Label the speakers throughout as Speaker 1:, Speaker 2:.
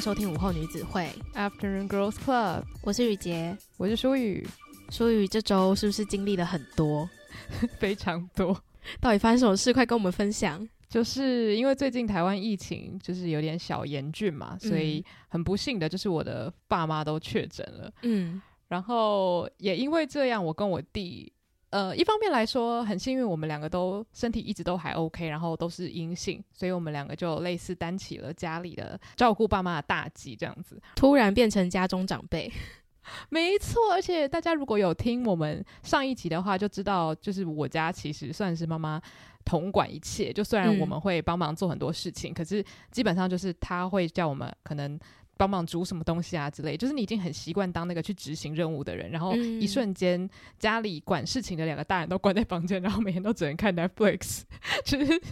Speaker 1: 迎收听午后女子会
Speaker 2: Afternoon Girls Club，
Speaker 1: 我是雨洁，
Speaker 2: 我是舒雨。
Speaker 1: 舒雨这周是不是经历了很多？
Speaker 2: 非常多。
Speaker 1: 到底发生什么事？快跟我们分享。
Speaker 2: 就是因为最近台湾疫情就是有点小严峻嘛，
Speaker 1: 嗯、
Speaker 2: 所以很不幸的就是我的爸妈都确诊了。
Speaker 1: 嗯，
Speaker 2: 然后也因为这样，我跟我弟。呃，一方面来说很幸运，我们两个都身体一直都还 OK，然后都是阴性，所以我们两个就类似担起了家里的照顾爸妈的大计，这样子。
Speaker 1: 突然变成家中长辈，
Speaker 2: 没错。而且大家如果有听我们上一集的话，就知道，就是我家其实算是妈妈统管一切。就虽然我们会帮忙做很多事情，嗯、可是基本上就是他会叫我们可能。帮忙煮什么东西啊之类，就是你已经很习惯当那个去执行任务的人，然后一瞬间家里管事情的两个大人都关在房间，然后每天都只能看 Netflix，就是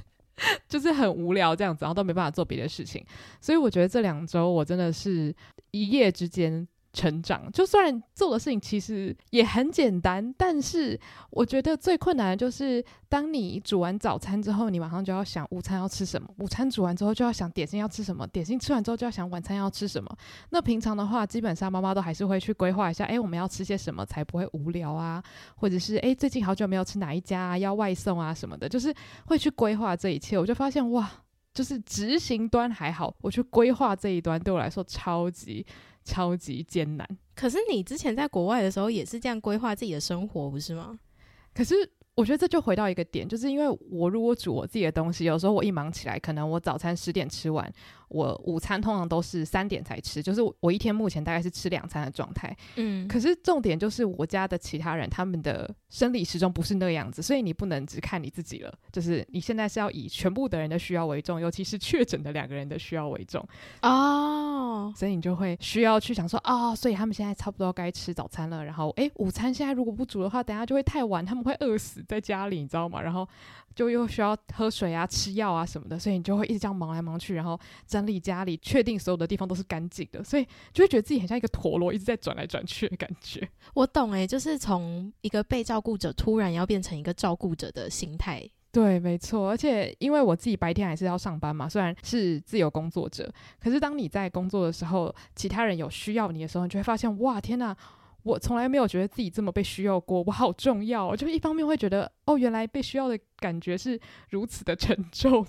Speaker 2: 就是很无聊这样子，然后都没办法做别的事情，所以我觉得这两周我真的是一夜之间。成长，就算做的事情其实也很简单，但是我觉得最困难的就是，当你煮完早餐之后，你马上就要想午餐要吃什么；午餐煮完之后就要想点心要吃什么；点心吃完之后就要想晚餐要吃什么。那平常的话，基本上妈妈都还是会去规划一下，哎，我们要吃些什么才不会无聊啊？或者是哎，最近好久没有吃哪一家啊，要外送啊什么的，就是会去规划这一切。我就发现哇，就是执行端还好，我去规划这一端对我来说超级。超级艰难，
Speaker 1: 可是你之前在国外的时候也是这样规划自己的生活，不是吗？
Speaker 2: 可是我觉得这就回到一个点，就是因为我如果煮我自己的东西，有时候我一忙起来，可能我早餐十点吃完。我午餐通常都是三点才吃，就是我一天目前大概是吃两餐的状态。嗯，可是重点就是我家的其他人他们的生理时钟不是那个样子，所以你不能只看你自己了，就是你现在是要以全部的人的需要为重，尤其是确诊的两个人的需要为重哦，所以你就会需要去想说啊、哦，所以他们现在差不多该吃早餐了，然后诶，午餐现在如果不煮的话，等下就会太晚，他们会饿死在家里，你知道吗？然后就又需要喝水啊、吃药啊什么的，所以你就会一直这样忙来忙去，然后。整理家里，确定所有的地方都是干净的，所以就会觉得自己很像一个陀螺，一直在转来转去的感觉。
Speaker 1: 我懂诶，就是从一个被照顾者突然要变成一个照顾者的心态。
Speaker 2: 对，没错。而且因为我自己白天还是要上班嘛，虽然是自由工作者，可是当你在工作的时候，其他人有需要你的时候，你就会发现，哇，天哪！我从来没有觉得自己这么被需要过，我好重要。就一方面会觉得，哦，原来被需要的感觉是如此的沉重。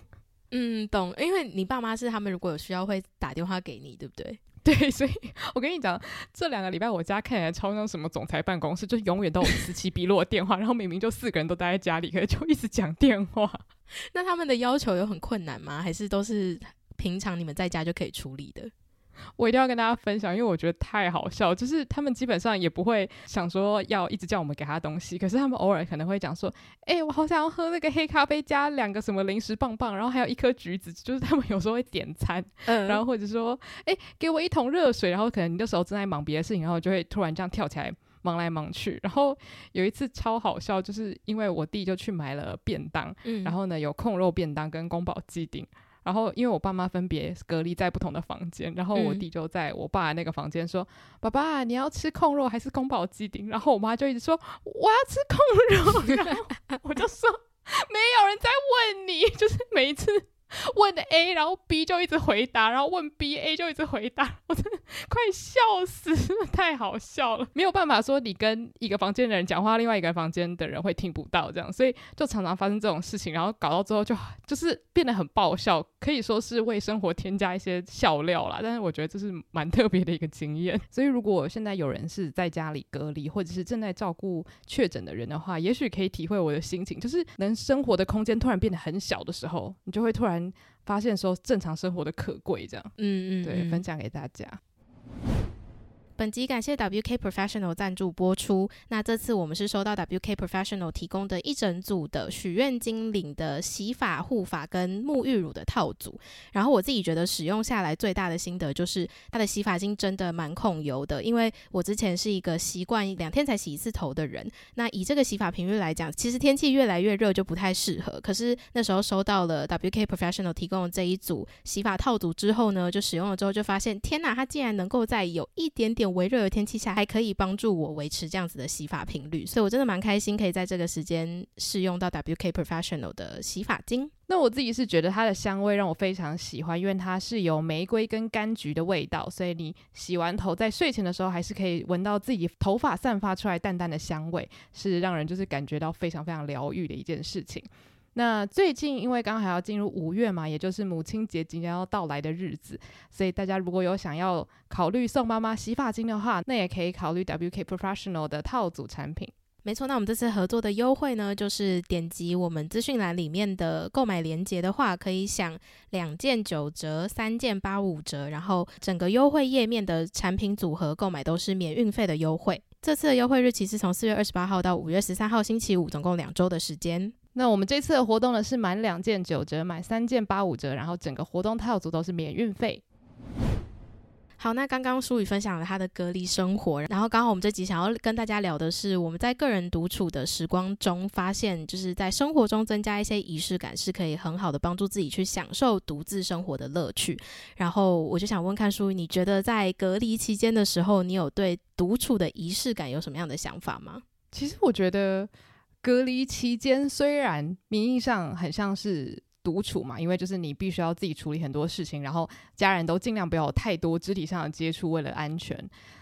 Speaker 1: 嗯，懂，因为你爸妈是他们如果有需要会打电话给你，对不对？
Speaker 2: 对，所以我跟你讲，这两个礼拜我家看起来超像什么总裁办公室，就永远都有此起彼落的电话，然后明明就四个人都待在家里，可是就一直讲电话。
Speaker 1: 那他们的要求有很困难吗？还是都是平常你们在家就可以处理的？
Speaker 2: 我一定要跟大家分享，因为我觉得太好笑。就是他们基本上也不会想说要一直叫我们给他东西，可是他们偶尔可能会讲说：“哎、欸，我好想要喝那个黑咖啡，加两个什么零食棒棒，然后还有一颗橘子。”就是他们有时候会点餐，嗯，然后或者说：“哎、欸，给我一桶热水。”然后可能你那时候正在忙别的事情，然后就会突然这样跳起来忙来忙去。然后有一次超好笑，就是因为我弟就去买了便当，嗯，然后呢有控肉便当跟宫保鸡丁。然后，因为我爸妈分别隔离在不同的房间，然后我弟就在我爸那个房间说：“嗯、爸爸，你要吃控肉还是宫保鸡丁？”然后我妈就一直说：“我要吃控肉。”然后我就说：“没有人在问你，就是每一次。”问的 A，然后 B 就一直回答，然后问 B，A 就一直回答，我真的快笑死，真的太好笑了。没有办法说你跟一个房间的人讲话，另外一个房间的人会听不到这样，所以就常常发生这种事情，然后搞到之后就就是变得很爆笑，可以说是为生活添加一些笑料啦。但是我觉得这是蛮特别的一个经验。所以如果现在有人是在家里隔离，或者是正在照顾确诊的人的话，也许可以体会我的心情，就是能生活的空间突然变得很小的时候，你就会突然。发现说正常生活的可贵，这样，嗯嗯，对，分享给大家。
Speaker 1: 本集感谢 WK Professional 赞助播出。那这次我们是收到 WK Professional 提供的一整组的许愿精灵的洗发、护发跟沐浴乳的套组。然后我自己觉得使用下来最大的心得就是它的洗发精真的蛮控油的。因为我之前是一个习惯两天才洗一次头的人，那以这个洗发频率来讲，其实天气越来越热就不太适合。可是那时候收到了 WK Professional 提供的这一组洗发套组之后呢，就使用了之后就发现，天哪，它竟然能够在有一点点微热的天气下，还可以帮助我维持这样子的洗发频率，所以我真的蛮开心可以在这个时间试用到 WK Professional 的洗发精。
Speaker 2: 那我自己是觉得它的香味让我非常喜欢，因为它是有玫瑰跟柑橘的味道，所以你洗完头在睡前的时候还是可以闻到自己头发散发出来淡淡的香味，是让人就是感觉到非常非常疗愈的一件事情。那最近因为刚好要进入五月嘛，也就是母亲节即将要到来的日子，所以大家如果有想要考虑送妈妈洗发精的话，那也可以考虑 WK Professional 的套组产品。
Speaker 1: 没错，那我们这次合作的优惠呢，就是点击我们资讯栏里面的购买链接的话，可以享两件九折、三件八五折，然后整个优惠页面的产品组合购买都是免运费的优惠。这次的优惠日期是从四月二十八号到五月十三号星期五，总共两周的时间。
Speaker 2: 那我们这次的活动呢，是满两件九折，买三件八五折，然后整个活动套组都是免运费。
Speaker 1: 好，那刚刚舒宇分享了他的隔离生活，然后刚好我们这集想要跟大家聊的是，我们在个人独处的时光中，发现就是在生活中增加一些仪式感，是可以很好的帮助自己去享受独自生活的乐趣。然后我就想问看舒宇，你觉得在隔离期间的时候，你有对独处的仪式感有什么样的想法吗？
Speaker 2: 其实我觉得隔离期间虽然名义上很像是。独处嘛，因为就是你必须要自己处理很多事情，然后家人都尽量不要有太多肢体上的接触，为了安全。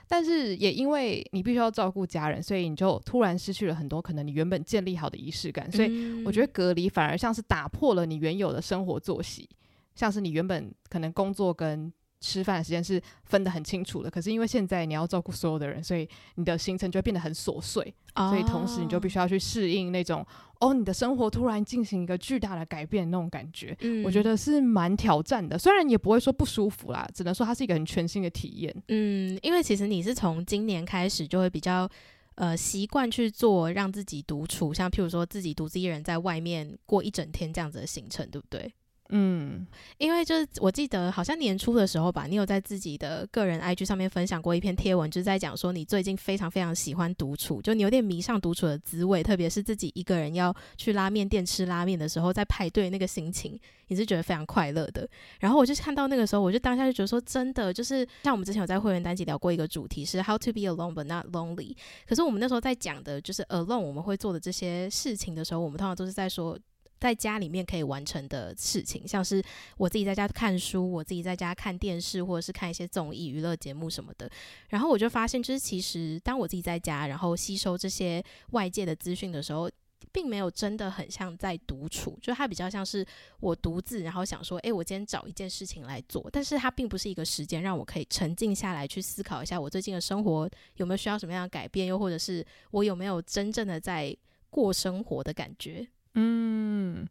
Speaker 2: 但是也因为你必须要照顾家人，所以你就突然失去了很多可能你原本建立好的仪式感。所以我觉得隔离反而像是打破了你原有的生活作息，像是你原本可能工作跟吃饭的时间是分得很清楚的，可是因为现在你要照顾所有的人，所以你的行程就会变得很琐碎。Oh. 所以同时你就必须要去适应那种哦，你的生活突然进行一个巨大的改变那种感觉。嗯，我觉得是蛮挑战的，虽然也不会说不舒服啦，只能说它是一个很全新的体验。
Speaker 1: 嗯，因为其实你是从今年开始就会比较呃习惯去做让自己独处，像譬如说自己独自一人在外面过一整天这样子的行程，对不对？
Speaker 2: 嗯，
Speaker 1: 因为就是我记得好像年初的时候吧，你有在自己的个人 IG 上面分享过一篇贴文，就是在讲说你最近非常非常喜欢独处，就你有点迷上独处的滋味，特别是自己一个人要去拉面店吃拉面的时候，在排队那个心情，你是觉得非常快乐的。然后我就看到那个时候，我就当下就觉得说，真的就是像我们之前有在会员单集聊过一个主题是 How to be alone but not lonely，可是我们那时候在讲的就是 alone 我们会做的这些事情的时候，我们通常都是在说。在家里面可以完成的事情，像是我自己在家看书，我自己在家看电视，或者是看一些综艺、娱乐节目什么的。然后我就发现，就是其实当我自己在家，然后吸收这些外界的资讯的时候，并没有真的很像在独处，就它比较像是我独自，然后想说，诶，我今天找一件事情来做，但是它并不是一个时间让我可以沉静下来去思考一下我最近的生活有没有需要什么样的改变，又或者是我有没有真正的在过生活的感觉。
Speaker 2: 嗯，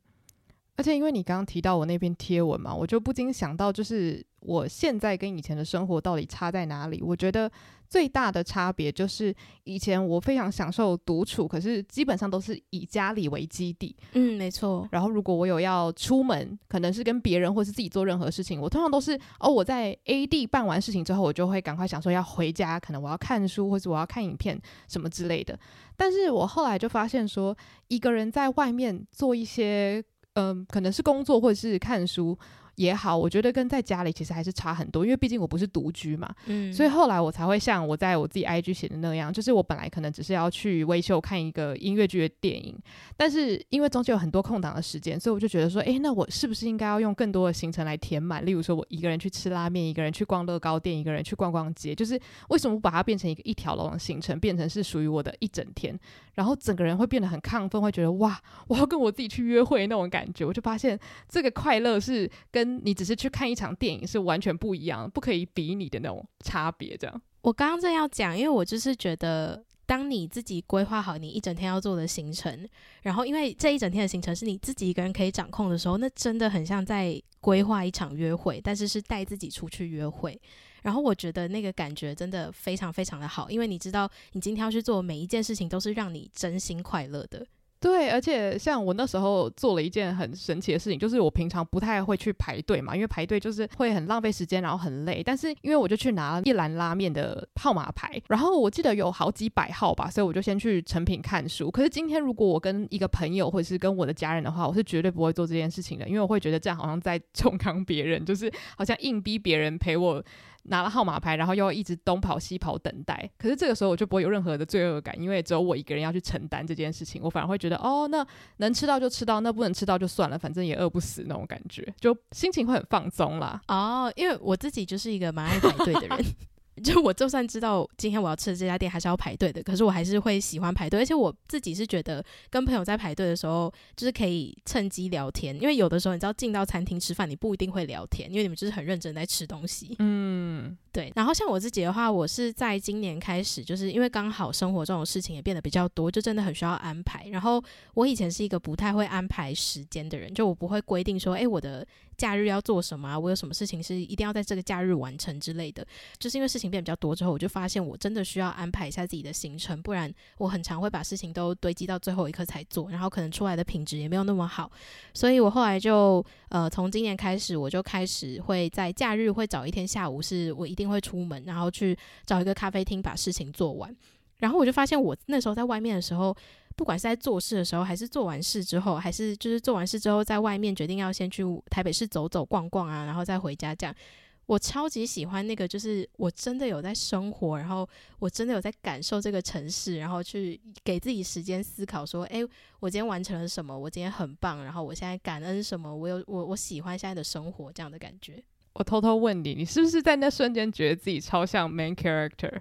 Speaker 2: 而且因为你刚刚提到我那篇贴文嘛，我就不禁想到，就是我现在跟以前的生活到底差在哪里？我觉得最大的差别就是，以前我非常享受独处，可是基本上都是以家里为基地。
Speaker 1: 嗯，没错。
Speaker 2: 然后如果我有要出门，可能是跟别人或是自己做任何事情，我通常都是哦，我在 A 地办完事情之后，我就会赶快想说要回家，可能我要看书或是我要看影片什么之类的。但是我后来就发现说，一个人在外面做一些，嗯、呃，可能是工作或者是看书。也好，我觉得跟在家里其实还是差很多，因为毕竟我不是独居嘛，嗯，所以后来我才会像我在我自己 IG 写的那样，就是我本来可能只是要去微秀看一个音乐剧的电影，但是因为中间有很多空档的时间，所以我就觉得说，诶，那我是不是应该要用更多的行程来填满？例如说，我一个人去吃拉面，一个人去逛乐高店，一个人去逛逛街，就是为什么不把它变成一个一条龙的行程，变成是属于我的一整天，然后整个人会变得很亢奋，会觉得哇，我要跟我自己去约会那种感觉，我就发现这个快乐是跟你只是去看一场电影是完全不一样，不可以比拟的那种差别。这样，
Speaker 1: 我刚刚正要讲，因为我就是觉得，当你自己规划好你一整天要做的行程，然后因为这一整天的行程是你自己一个人可以掌控的时候，那真的很像在规划一场约会，但是是带自己出去约会。然后我觉得那个感觉真的非常非常的好，因为你知道，你今天要去做每一件事情都是让你真心快乐的。
Speaker 2: 对，而且像我那时候做了一件很神奇的事情，就是我平常不太会去排队嘛，因为排队就是会很浪费时间，然后很累。但是因为我就去拿一兰拉面的号码牌，然后我记得有好几百号吧，所以我就先去成品看书。可是今天如果我跟一个朋友或者是跟我的家人的话，我是绝对不会做这件事情的，因为我会觉得这样好像在 冲康别人，就是好像硬逼别人陪我。拿了号码牌，然后又一直东跑西跑等待。可是这个时候我就不会有任何的罪恶感，因为只有我一个人要去承担这件事情。我反而会觉得，哦，那能吃到就吃到，那不能吃到就算了，反正也饿不死那种感觉，就心情会很放松啦。
Speaker 1: 哦，因为我自己就是一个蛮爱排队的人。就我就算知道今天我要吃的这家店还是要排队的，可是我还是会喜欢排队，而且我自己是觉得跟朋友在排队的时候，就是可以趁机聊天，因为有的时候你知道进到餐厅吃饭，你不一定会聊天，因为你们就是很认真在吃东西。嗯，对。然后像我自己的话，我是在今年开始，就是因为刚好生活中的事情也变得比较多，就真的很需要安排。然后我以前是一个不太会安排时间的人，就我不会规定说，哎，我的。假日要做什么啊？我有什么事情是一定要在这个假日完成之类的？就是因为事情变比较多之后，我就发现我真的需要安排一下自己的行程，不然我很常会把事情都堆积到最后一刻才做，然后可能出来的品质也没有那么好。所以我后来就呃，从今年开始，我就开始会在假日会找一天下午是我一定会出门，然后去找一个咖啡厅把事情做完。然后我就发现我那时候在外面的时候。不管是在做事的时候，还是做完事之后，还是就是做完事之后，在外面决定要先去台北市走走逛逛啊，然后再回家这样。我超级喜欢那个，就是我真的有在生活，然后我真的有在感受这个城市，然后去给自己时间思考说，诶，我今天完成了什么？我今天很棒，然后我现在感恩什么？我有我我喜欢现在的生活这样的感觉。
Speaker 2: 我偷偷问你，你是不是在那瞬间觉得自己超像 main character？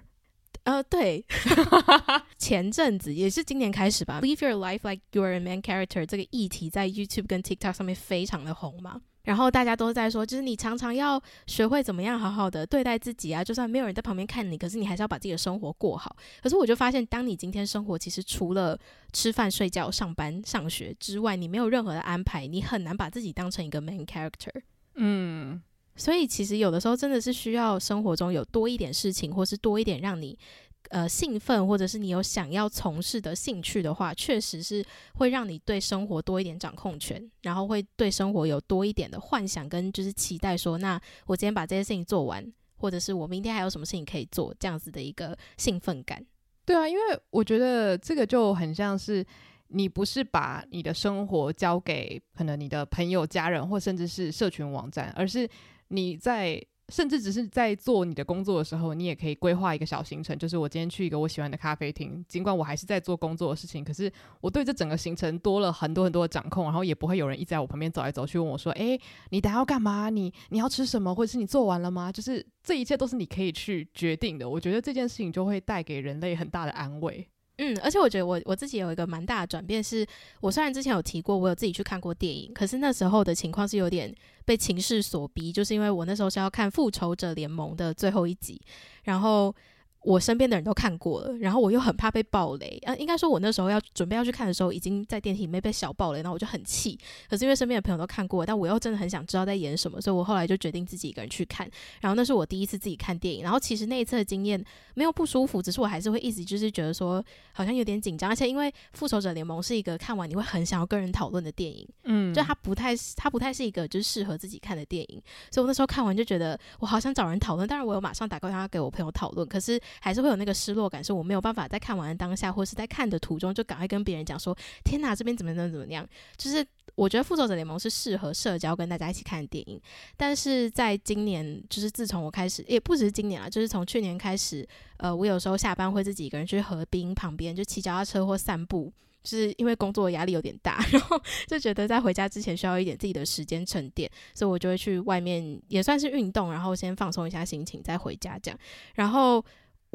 Speaker 1: 呃，对，前阵子也是今年开始吧，Live your life like you're a main character 这个议题在 YouTube 跟 TikTok 上面非常的红嘛，然后大家都在说，就是你常常要学会怎么样好好的对待自己啊，就算没有人在旁边看你，可是你还是要把自己的生活过好。可是我就发现，当你今天生活其实除了吃饭、睡觉、上班、上学之外，你没有任何的安排，你很难把自己当成一个 main character。嗯。所以其实有的时候真的是需要生活中有多一点事情，或是多一点让你呃兴奋，或者是你有想要从事的兴趣的话，确实是会让你对生活多一点掌控权，然后会对生活有多一点的幻想跟就是期待说，那我今天把这些事情做完，或者是我明天还有什么事情可以做，这样子的一个兴奋感。
Speaker 2: 对啊，因为我觉得这个就很像是你不是把你的生活交给可能你的朋友、家人，或甚至是社群网站，而是。你在甚至只是在做你的工作的时候，你也可以规划一个小行程，就是我今天去一个我喜欢的咖啡厅，尽管我还是在做工作的事情，可是我对这整个行程多了很多很多的掌控，然后也不会有人一直在我旁边走来走去问我说：“诶，你等下要干嘛？你你要吃什么？或者是你做完了吗？”就是这一切都是你可以去决定的。我觉得这件事情就会带给人类很大的安慰。
Speaker 1: 嗯，而且我觉得我我自己有一个蛮大的转变是，我虽然之前有提过，我有自己去看过电影，可是那时候的情况是有点被情势所逼，就是因为我那时候是要看《复仇者联盟》的最后一集，然后。我身边的人都看过了，然后我又很怕被暴雷，呃，应该说，我那时候要准备要去看的时候，已经在电梯里面被小暴雷，然后我就很气。可是因为身边的朋友都看过，但我又真的很想知道在演什么，所以我后来就决定自己一个人去看。然后那是我第一次自己看电影，然后其实那一次的经验没有不舒服，只是我还是会一直就是觉得说好像有点紧张，而且因为《复仇者联盟》是一个看完你会很想要跟人讨论的电影，嗯，就它不太它不太是一个就是适合自己看的电影，所以我那时候看完就觉得我好想找人讨论，当然我有马上打电话给我朋友讨论，可是还是会有那个失落感，是我没有办法在看完当下，或是在看的途中就赶快跟别人讲说：“天哪，这边怎么怎么怎么样？”就是我觉得《复仇者联盟》是适合社交跟大家一起看电影，但是在今年，就是自从我开始，也不只是今年啊，就是从去年开始，呃，我有时候下班会自己一个人去河滨旁边就骑脚踏车或散步。就是因为工作压力有点大，然后就觉得在回家之前需要一点自己的时间沉淀，所以我就会去外面也算是运动，然后先放松一下心情，再回家这样。然后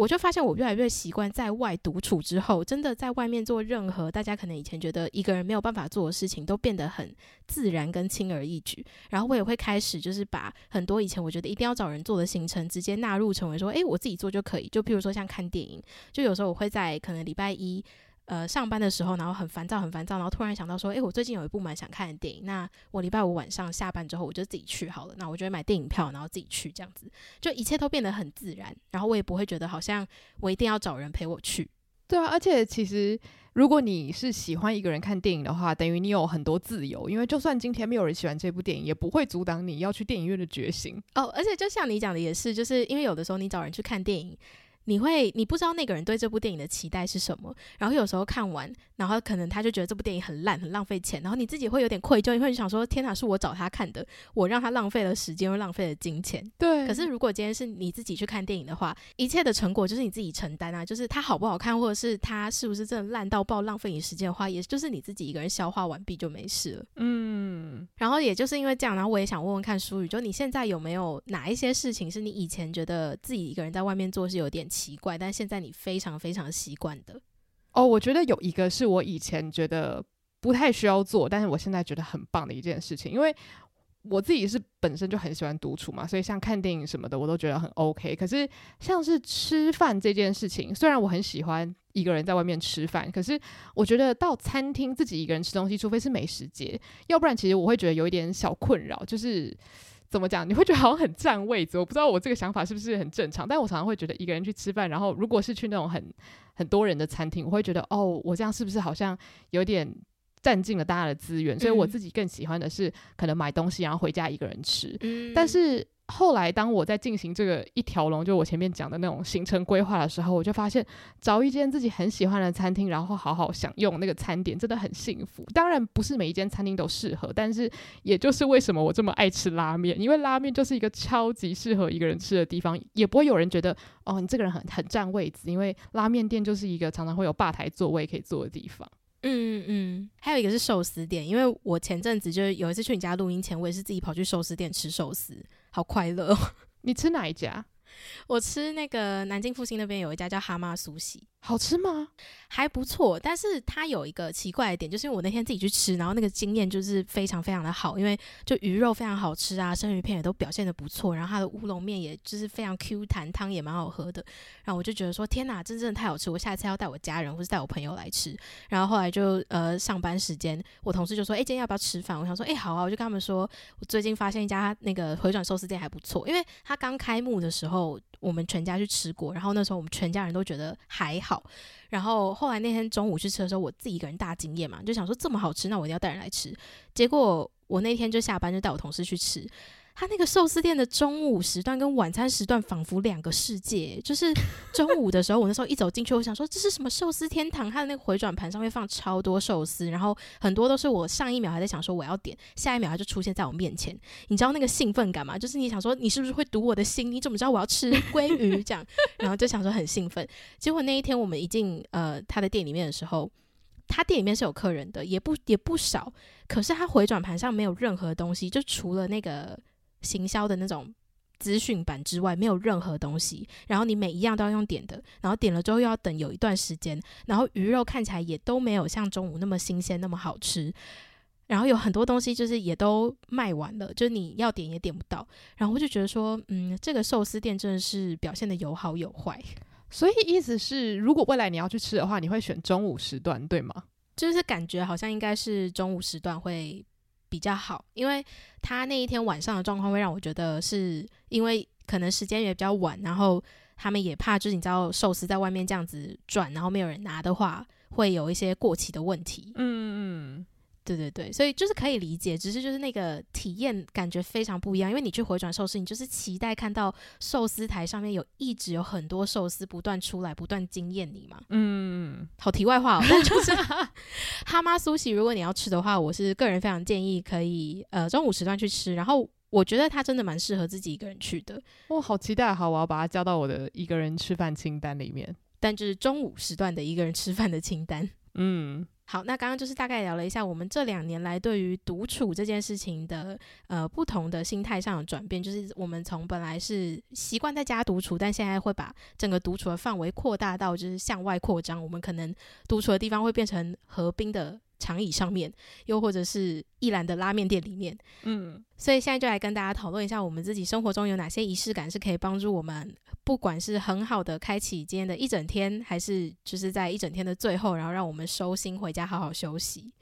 Speaker 1: 我就发现我越来越习惯在外独处之后，真的在外面做任何大家可能以前觉得一个人没有办法做的事情，都变得很自然跟轻而易举。然后我也会开始就是把很多以前我觉得一定要找人做的行程，直接纳入成为说，诶，我自己做就可以。就譬如说像看电影，就有时候我会在可能礼拜一。呃，上班的时候，然后很烦躁，很烦躁，然后突然想到说，诶，我最近有一部蛮想看的电影，那我礼拜五晚上下班之后，我就自己去好了。那我就会买电影票，然后自己去，这样子，就一切都变得很自然，然后我也不会觉得好像我一定要找人陪我去。
Speaker 2: 对啊，而且其实如果你是喜欢一个人看电影的话，等于你有很多自由，因为就算今天没有人喜欢这部电影，也不会阻挡你要去电影院的决心。
Speaker 1: 哦，而且就像你讲的也是，就是因为有的时候你找人去看电影。你会，你不知道那个人对这部电影的期待是什么，然后有时候看完，然后可能他就觉得这部电影很烂，很浪费钱，然后你自己会有点愧疚，因为你想说，天哪，是我找他看的，我让他浪费了时间，又浪费了金钱。
Speaker 2: 对。
Speaker 1: 可是如果今天是你自己去看电影的话，一切的成果就是你自己承担啊，就是它好不好看，或者是它是不是真的烂到爆，浪费你时间的话，也就是你自己一个人消化完毕就没事了。
Speaker 2: 嗯。
Speaker 1: 然后也就是因为这样，然后我也想问问看书宇，就你现在有没有哪一些事情是你以前觉得自己一个人在外面做是有点奇怪，但现在你非常非常习惯的
Speaker 2: 哦，我觉得有一个是我以前觉得不太需要做，但是我现在觉得很棒的一件事情，因为我自己是本身就很喜欢独处嘛，所以像看电影什么的我都觉得很 OK。可是像是吃饭这件事情，虽然我很喜欢一个人在外面吃饭，可是我觉得到餐厅自己一个人吃东西，除非是美食节，要不然其实我会觉得有一点小困扰，就是。怎么讲？你会觉得好像很占位子，我不知道我这个想法是不是很正常，但我常常会觉得一个人去吃饭，然后如果是去那种很很多人的餐厅，我会觉得哦，我这样是不是好像有点占尽了大家的资源？所以我自己更喜欢的是可能买东西然后回家一个人吃，嗯、但是。后来，当我在进行这个一条龙，就我前面讲的那种行程规划的时候，我就发现找一间自己很喜欢的餐厅，然后好好享用那个餐点，真的很幸福。当然，不是每一间餐厅都适合，但是也就是为什么我这么爱吃拉面，因为拉面就是一个超级适合一个人吃的地方，也不会有人觉得哦，你这个人很很占位置，因为拉面店就是一个常常会有吧台座位可以坐的地方。
Speaker 1: 嗯嗯，还有一个是寿司店，因为我前阵子就是有一次去你家录音前，我也是自己跑去寿司店吃寿司，好快乐哦。
Speaker 2: 你吃哪一家？
Speaker 1: 我吃那个南京复兴那边有一家叫哈妈苏喜。
Speaker 2: 好吃吗？
Speaker 1: 还不错，但是它有一个奇怪的点，就是因为我那天自己去吃，然后那个经验就是非常非常的好，因为就鱼肉非常好吃啊，生鱼片也都表现的不错，然后它的乌龙面也就是非常 Q 弹，汤也蛮好喝的，然后我就觉得说天哪，这真的太好吃，我下次要带我家人或是带我朋友来吃。然后后来就呃上班时间，我同事就说，哎，今天要不要吃饭？我想说，哎，好啊，我就跟他们说，我最近发现一家那个回转寿司店还不错，因为它刚开幕的时候，我们全家去吃过，然后那时候我们全家人都觉得还好。好然后后来那天中午去吃的时候，我自己一个人大惊艳嘛，就想说这么好吃，那我一定要带人来吃。结果我那天就下班就带我同事去吃。他那个寿司店的中午时段跟晚餐时段仿佛两个世界。就是中午的时候，我那时候一走进去，我想说这是什么寿司天堂？它的那个回转盘上面放超多寿司，然后很多都是我上一秒还在想说我要点，下一秒它就出现在我面前。你知道那个兴奋感吗？就是你想说你是不是会读我的心？你怎么知道我要吃鲑鱼这样？然后就想说很兴奋。结果那一天我们一进呃他的店里面的时候，他店里面是有客人的，也不也不少，可是他回转盘上没有任何东西，就除了那个。行销的那种资讯版之外，没有任何东西。然后你每一样都要用点的，然后点了之后又要等有一段时间。然后鱼肉看起来也都没有像中午那么新鲜，那么好吃。然后有很多东西就是也都卖完了，就是你要点也点不到。然后我就觉得说，嗯，这个寿司店真的是表现的有好有坏。
Speaker 2: 所以意思是，如果未来你要去吃的话，你会选中午时段，对吗？
Speaker 1: 就是感觉好像应该是中午时段会。比较好，因为他那一天晚上的状况会让我觉得是因为可能时间也比较晚，然后他们也怕就是你知道寿司在外面这样子转，然后没有人拿的话，会有一些过期的问题。嗯嗯。对对对，所以就是可以理解，只是就是那个体验感觉非常不一样，因为你去回转寿司，你就是期待看到寿司台上面有一直有很多寿司不断出来，不断惊艳你嘛。嗯，好题外话哦，但就是 哈妈苏喜，如果你要吃的话，我是个人非常建议可以呃中午时段去吃，然后我觉得它真的蛮适合自己一个人去的。
Speaker 2: 我好期待，好，我要把它加到我的一个人吃饭清单里面，
Speaker 1: 但就是中午时段的一个人吃饭的清单。嗯。好，那刚刚就是大概聊了一下我们这两年来对于独处这件事情的呃不同的心态上的转变，就是我们从本来是习惯在家独处，但现在会把整个独处的范围扩大到就是向外扩张，我们可能独处的地方会变成河滨的长椅上面，又或者是一兰的拉面店里面，嗯，所以现在就来跟大家讨论一下，我们自己生活中有哪些仪式感是可以帮助我们，不管是很好的开启今天的一整天，还是就是在一整天的最后，然后让我们收心回家好好休息。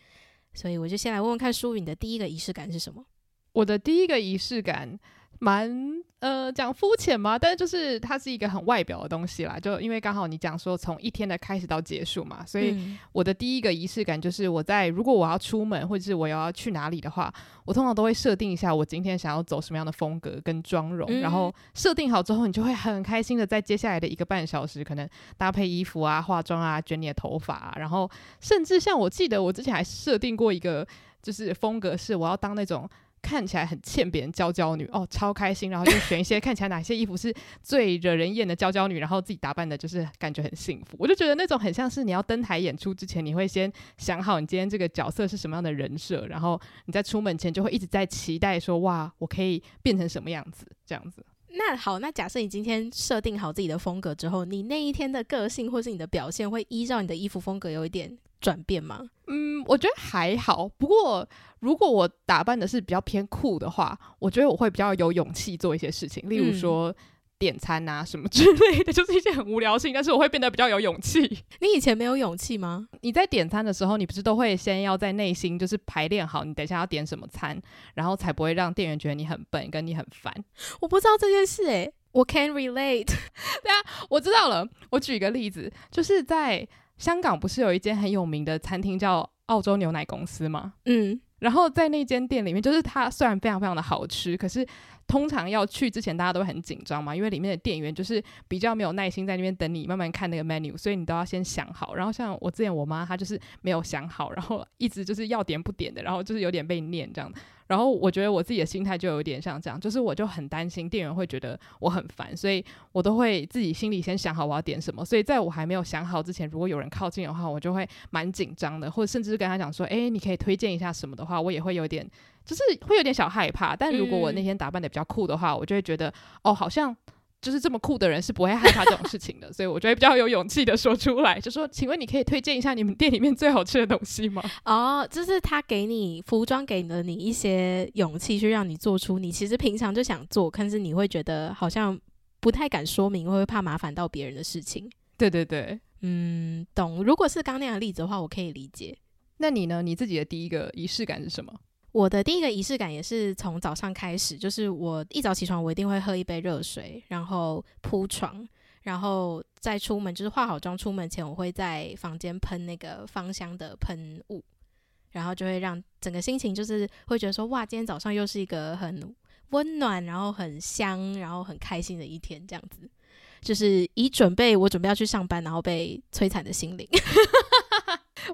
Speaker 1: 所以我就先来问问看，舒宇，你的第一个仪式感是什么？
Speaker 2: 我的第一个仪式感蛮呃讲肤浅嘛，但是就是它是一个很外表的东西啦。就因为刚好你讲说从一天的开始到结束嘛，所以我的第一个仪式感就是我在如果我要出门或者是我要去哪里的话，我通常都会设定一下我今天想要走什么样的风格跟妆容，嗯、然后设定好之后，你就会很开心的在接下来的一个半小时，可能搭配衣服啊、化妆啊、卷你的头发啊，然后甚至像我记得我之前还设定过一个就是风格是我要当那种。看起来很欠别人娇娇女哦，超开心，然后就选一些 看起来哪些衣服是最惹人厌的娇娇女，然后自己打扮的就是感觉很幸福。我就觉得那种很像是你要登台演出之前，你会先想好你今天这个角色是什么样的人设，然后你在出门前就会一直在期待说哇，我可以变成什么样子这样子。
Speaker 1: 那好，那假设你今天设定好自己的风格之后，你那一天的个性或是你的表现会依照你的衣服风格有一点转变吗？
Speaker 2: 嗯，我觉得还好。不过，如果我打扮的是比较偏酷的话，我觉得我会比较有勇气做一些事情，例如说点餐啊什么之类的，就是一些很无聊性，但是我会变得比较有勇气。
Speaker 1: 你以前没有勇气吗？
Speaker 2: 你在点餐的时候，你不是都会先要在内心就是排练好，你等一下要点什么餐，然后才不会让店员觉得你很笨，跟你很烦。
Speaker 1: 我不知道这件事诶、欸，我 can relate。
Speaker 2: 对啊，我知道了。我举一个例子，就是在。香港不是有一间很有名的餐厅叫澳洲牛奶公司吗？嗯，然后在那间店里面，就是它虽然非常非常的好吃，可是通常要去之前大家都很紧张嘛，因为里面的店员就是比较没有耐心在那边等你慢慢看那个 menu，所以你都要先想好。然后像我之前我妈她就是没有想好，然后一直就是要点不点的，然后就是有点被念这样。然后我觉得我自己的心态就有点像这样，就是我就很担心店员会觉得我很烦，所以我都会自己心里先想好我要点什么。所以在我还没有想好之前，如果有人靠近的话，我就会蛮紧张的，或者甚至是跟他讲说：“诶，你可以推荐一下什么的话，我也会有点，就是会有点小害怕。”但如果我那天打扮的比较酷的话，我就会觉得哦，好像。就是这么酷的人是不会害怕这种事情的，所以我觉得比较有勇气的说出来，就说，请问你可以推荐一下你们店里面最好吃的东西吗？
Speaker 1: 哦，就是他给你服装，给了你一些勇气，去让你做出你其实平常就想做，但是你会觉得好像不太敢说明，会怕麻烦到别人的事情。
Speaker 2: 对对对，
Speaker 1: 嗯，懂。如果是刚那样的例子的话，我可以理解。
Speaker 2: 那你呢？你自己的第一个仪式感是什么？
Speaker 1: 我的第一个仪式感也是从早上开始，就是我一早起床，我一定会喝一杯热水，然后铺床，然后再出门，就是化好妆出门前，我会在房间喷那个芳香的喷雾，然后就会让整个心情就是会觉得说，哇，今天早上又是一个很温暖，然后很香，然后很开心的一天，这样子，就是以准备我准备要去上班，然后被摧残的心灵。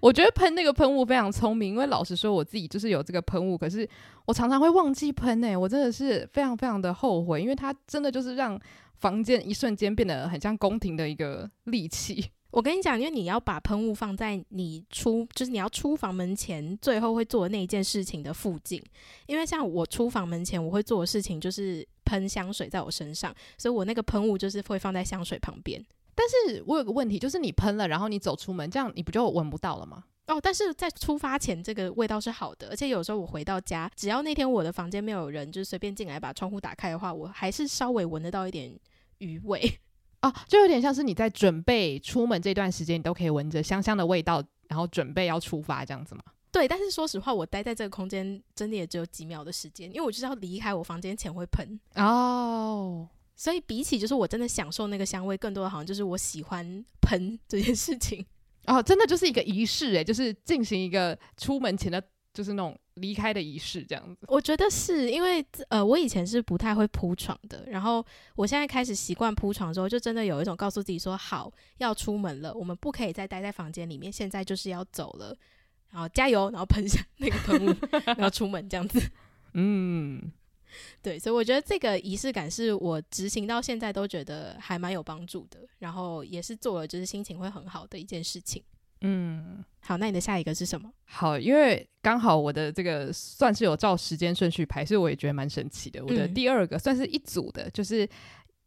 Speaker 2: 我觉得喷那个喷雾非常聪明，因为老实说，我自己就是有这个喷雾，可是我常常会忘记喷诶，我真的是非常非常的后悔，因为它真的就是让房间一瞬间变得很像宫廷的一个利器。
Speaker 1: 我跟你讲，因为你要把喷雾放在你出，就是你要出房门前最后会做的那一件事情的附近，因为像我出房门前我会做的事情就是喷香水在我身上，所以我那个喷雾就是会放在香水旁边。
Speaker 2: 但是我有个问题，就是你喷了，然后你走出门，这样你不就闻不到了吗？
Speaker 1: 哦，但是在出发前，这个味道是好的，而且有时候我回到家，只要那天我的房间没有人，就是随便进来把窗户打开的话，我还是稍微闻得到一点余味。
Speaker 2: 哦，就有点像是你在准备出门这段时间，你都可以闻着香香的味道，然后准备要出发这样子吗？
Speaker 1: 对，但是说实话，我待在这个空间真的也只有几秒的时间，因为我就是要离开我房间前会喷哦。所以比起就是我真的享受那个香味，更多的好像就是我喜欢喷 这件事情
Speaker 2: 哦，真的就是一个仪式诶，就是进行一个出门前的，就是那种离开的仪式这样子。
Speaker 1: 我觉得是因为呃，我以前是不太会铺床的，然后我现在开始习惯铺床之后，就真的有一种告诉自己说，好，要出门了，我们不可以再待在房间里面，现在就是要走了，然后加油，然后喷下那个喷雾，然后出门这样子，嗯。对，所以我觉得这个仪式感是我执行到现在都觉得还蛮有帮助的，然后也是做了就是心情会很好的一件事情。嗯，好，那你的下一个是什么？
Speaker 2: 好，因为刚好我的这个算是有照时间顺序排，所以我也觉得蛮神奇的。我的第二个算是一组的，就是。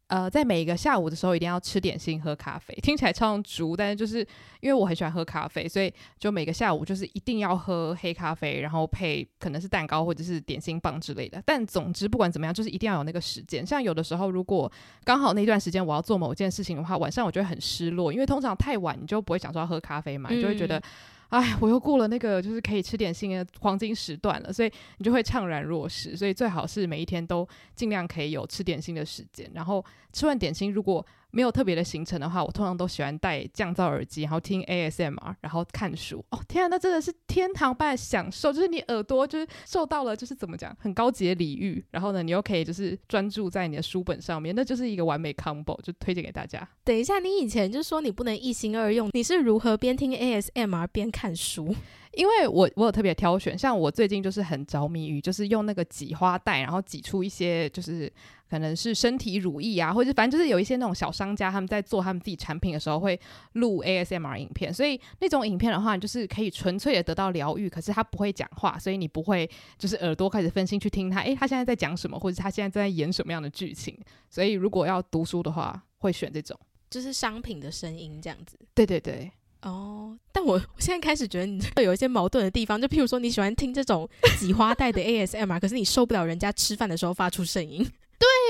Speaker 2: 呃，在每一个下午的时候，一定要吃点心、喝咖啡，听起来超俗，但是就是因为我很喜欢喝咖啡，所以就每个下午就是一定要喝黑咖啡，然后配可能是蛋糕或者是点心棒之类的。但总之不管怎么样，就是一定要有那个时间。像有的时候，如果刚好那段时间我要做某件事情的话，晚上我就会很失落，因为通常太晚你就不会想说要喝咖啡嘛，你就会觉得。哎，我又过了那个就是可以吃点心的黄金时段了，所以你就会怅然若失。所以最好是每一天都尽量可以有吃点心的时间。然后吃完点心，如果没有特别的行程的话，我通常都喜欢戴降噪耳机，然后听 ASMR，然后看书。哦，天啊，那真的是天堂般的享受，就是你耳朵就是受到了就是怎么讲很高级的礼遇，然后呢，你又可以就是专注在你的书本上面，那就是一个完美 combo，就推荐给大家。
Speaker 1: 等一下，你以前就说你不能一心二用，你是如何边听 ASMR 边看书？
Speaker 2: 因为我我有特别挑选，像我最近就是很着迷于，就是用那个挤花袋，然后挤出一些就是可能是身体乳液啊，或者反正就是有一些那种小商家他们在做他们自己产品的时候会录 ASMR 影片，所以那种影片的话，你就是可以纯粹的得到疗愈，可是他不会讲话，所以你不会就是耳朵开始分心去听他，诶，他现在在讲什么，或者他现在正在演什么样的剧情，所以如果要读书的话，会选这种，
Speaker 1: 就是商品的声音这样子。
Speaker 2: 对对对。
Speaker 1: 哦，但我我现在开始觉得你这有一些矛盾的地方，就譬如说你喜欢听这种挤花袋的 ASMR，可是你受不了人家吃饭的时候发出声音。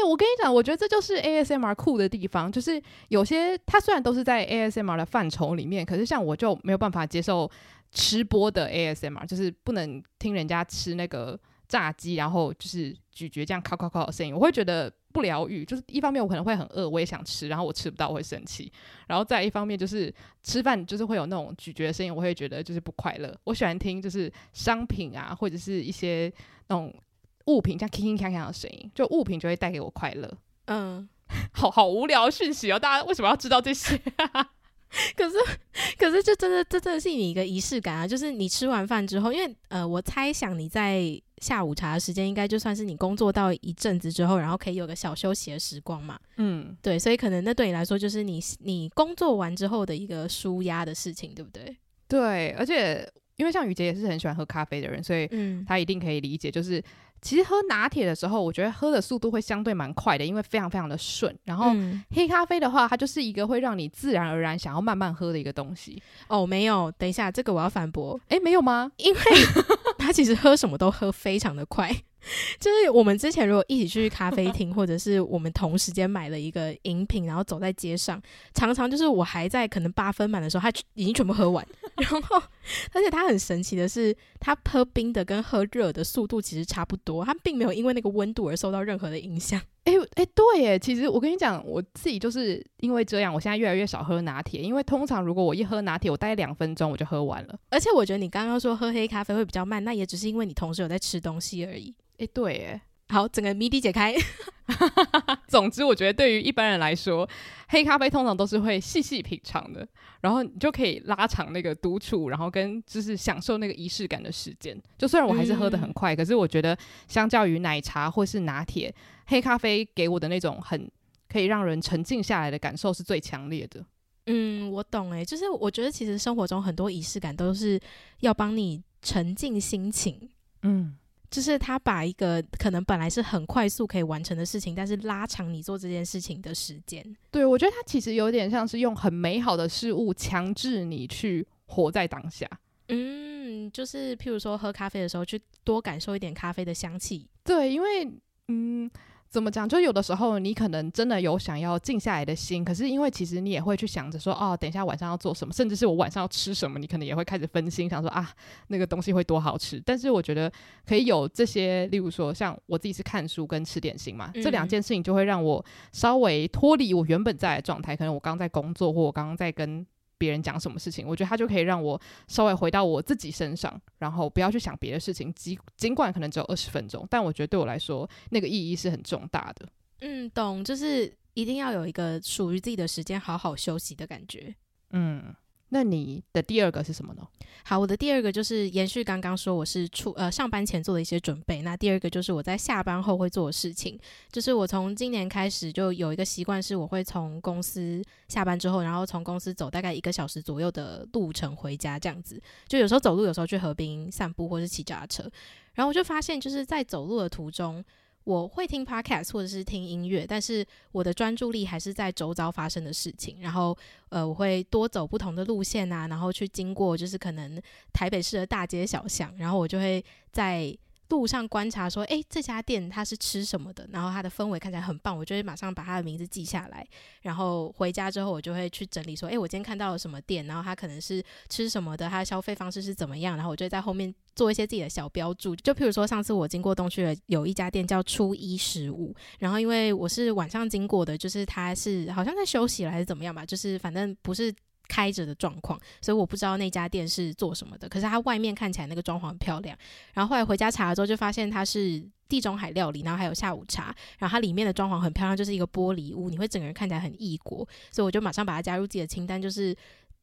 Speaker 2: 我跟你讲，我觉得这就是 ASMR 酷的地方，就是有些它虽然都是在 ASMR 的范畴里面，可是像我就没有办法接受吃播的 ASMR，就是不能听人家吃那个炸鸡，然后就是咀嚼这样咔咔咔的声音，我会觉得。不疗愈，就是一方面我可能会很饿，我也想吃，然后我吃不到我会生气，然后再一方面就是吃饭就是会有那种咀嚼的声音，我会觉得就是不快乐。我喜欢听就是商品啊，或者是一些那种物品像铿铿锵锵的声音，就物品就会带给我快乐。嗯，好好无聊讯息哦，大家为什么要知道这些？
Speaker 1: 可是，可是，这真的，这真的是你一个仪式感啊！就是你吃完饭之后，因为呃，我猜想你在下午茶的时间，应该就算是你工作到一阵子之后，然后可以有个小休息的时光嘛。嗯，对，所以可能那对你来说，就是你你工作完之后的一个舒压的事情，对不对？
Speaker 2: 对，而且因为像雨杰也是很喜欢喝咖啡的人，所以嗯，他一定可以理解，就是。其实喝拿铁的时候，我觉得喝的速度会相对蛮快的，因为非常非常的顺。然后黑咖啡的话，它就是一个会让你自然而然想要慢慢喝的一个东西。
Speaker 1: 哦，没有，等一下，这个我要反驳。
Speaker 2: 诶，没有吗？
Speaker 1: 因为 他其实喝什么都喝非常的快。就是我们之前如果一起去咖啡厅，或者是我们同时间买了一个饮品，然后走在街上，常常就是我还在可能八分满的时候，他已经全部喝完。然后，而且他很神奇的是，他喝冰的跟喝热的速度其实差不多，他并没有因为那个温度而受到任何的影响。
Speaker 2: 哎哎，对耶，其实我跟你讲，我自己就是因为这样，我现在越来越少喝拿铁，因为通常如果我一喝拿铁，我大概两分钟我就喝完了。
Speaker 1: 而且我觉得你刚刚说喝黑咖啡会比较慢，那也只是因为你同时有在吃东西而已。
Speaker 2: 哎，对哎，
Speaker 1: 好，整个谜底解开。
Speaker 2: 总之，我觉得对于一般人来说，黑咖啡通常都是会细细品尝的，然后你就可以拉长那个独处，然后跟就是享受那个仪式感的时间。就虽然我还是喝得很快，嗯，可是我觉得相较于奶茶或是拿铁，黑咖啡给我的那种很可以让人沉静下来的感受是最强烈的。
Speaker 1: 嗯，我懂诶，就是我觉得其实生活中很多仪式感都是要帮你沉静心情。嗯。就是他把一个可能本来是很快速可以完成的事情，但是拉长你做这件事情的时间。
Speaker 2: 对，我觉得他其实有点像是用很美好的事物强制你去活在当下。
Speaker 1: 嗯，就是譬如说喝咖啡的时候，去多感受一点咖啡的香气。
Speaker 2: 对，因为嗯。怎么讲？就有的时候你可能真的有想要静下来的心，可是因为其实你也会去想着说，哦，等一下晚上要做什么，甚至是我晚上要吃什么，你可能也会开始分心，想说啊，那个东西会多好吃。但是我觉得可以有这些，例如说像我自己是看书跟吃点心嘛，嗯、这两件事情就会让我稍微脱离我原本在的状态。可能我刚在工作，或我刚刚在跟。别人讲什么事情，我觉得他就可以让我稍微回到我自己身上，然后不要去想别的事情。尽尽管可能只有二十分钟，但我觉得对我来说，那个意义是很重大的。
Speaker 1: 嗯，懂，就是一定要有一个属于自己的时间，好好休息的感觉。嗯。
Speaker 2: 那你的第二个是什么呢？
Speaker 1: 好，我的第二个就是延续刚刚说我是出呃上班前做的一些准备。那第二个就是我在下班后会做的事情，就是我从今年开始就有一个习惯，是我会从公司下班之后，然后从公司走大概一个小时左右的路程回家，这样子。就有时候走路，有时候去河边散步，或是骑脚踏车。然后我就发现，就是在走路的途中。我会听 podcast 或者是听音乐，但是我的专注力还是在周遭发生的事情。然后，呃，我会多走不同的路线啊，然后去经过就是可能台北市的大街小巷，然后我就会在路上观察说，诶，这家店它是吃什么的，然后它的氛围看起来很棒，我就会马上把它的名字记下来，然后回家之后我就会去整理说，诶，我今天看到了什么店，然后它可能是吃什么的，它的消费方式是怎么样，然后我就在后面做一些自己的小标注，就譬如说上次我经过东区的有一家店叫初一十五，然后因为我是晚上经过的，就是它是好像在休息了还是怎么样吧，就是反正不是。开着的状况，所以我不知道那家店是做什么的。可是它外面看起来那个装潢很漂亮。然后后来回家查了之后，就发现它是地中海料理，然后还有下午茶。然后它里面的装潢很漂亮，就是一个玻璃屋，你会整个人看起来很异国。所以我就马上把它加入自己的清单，就是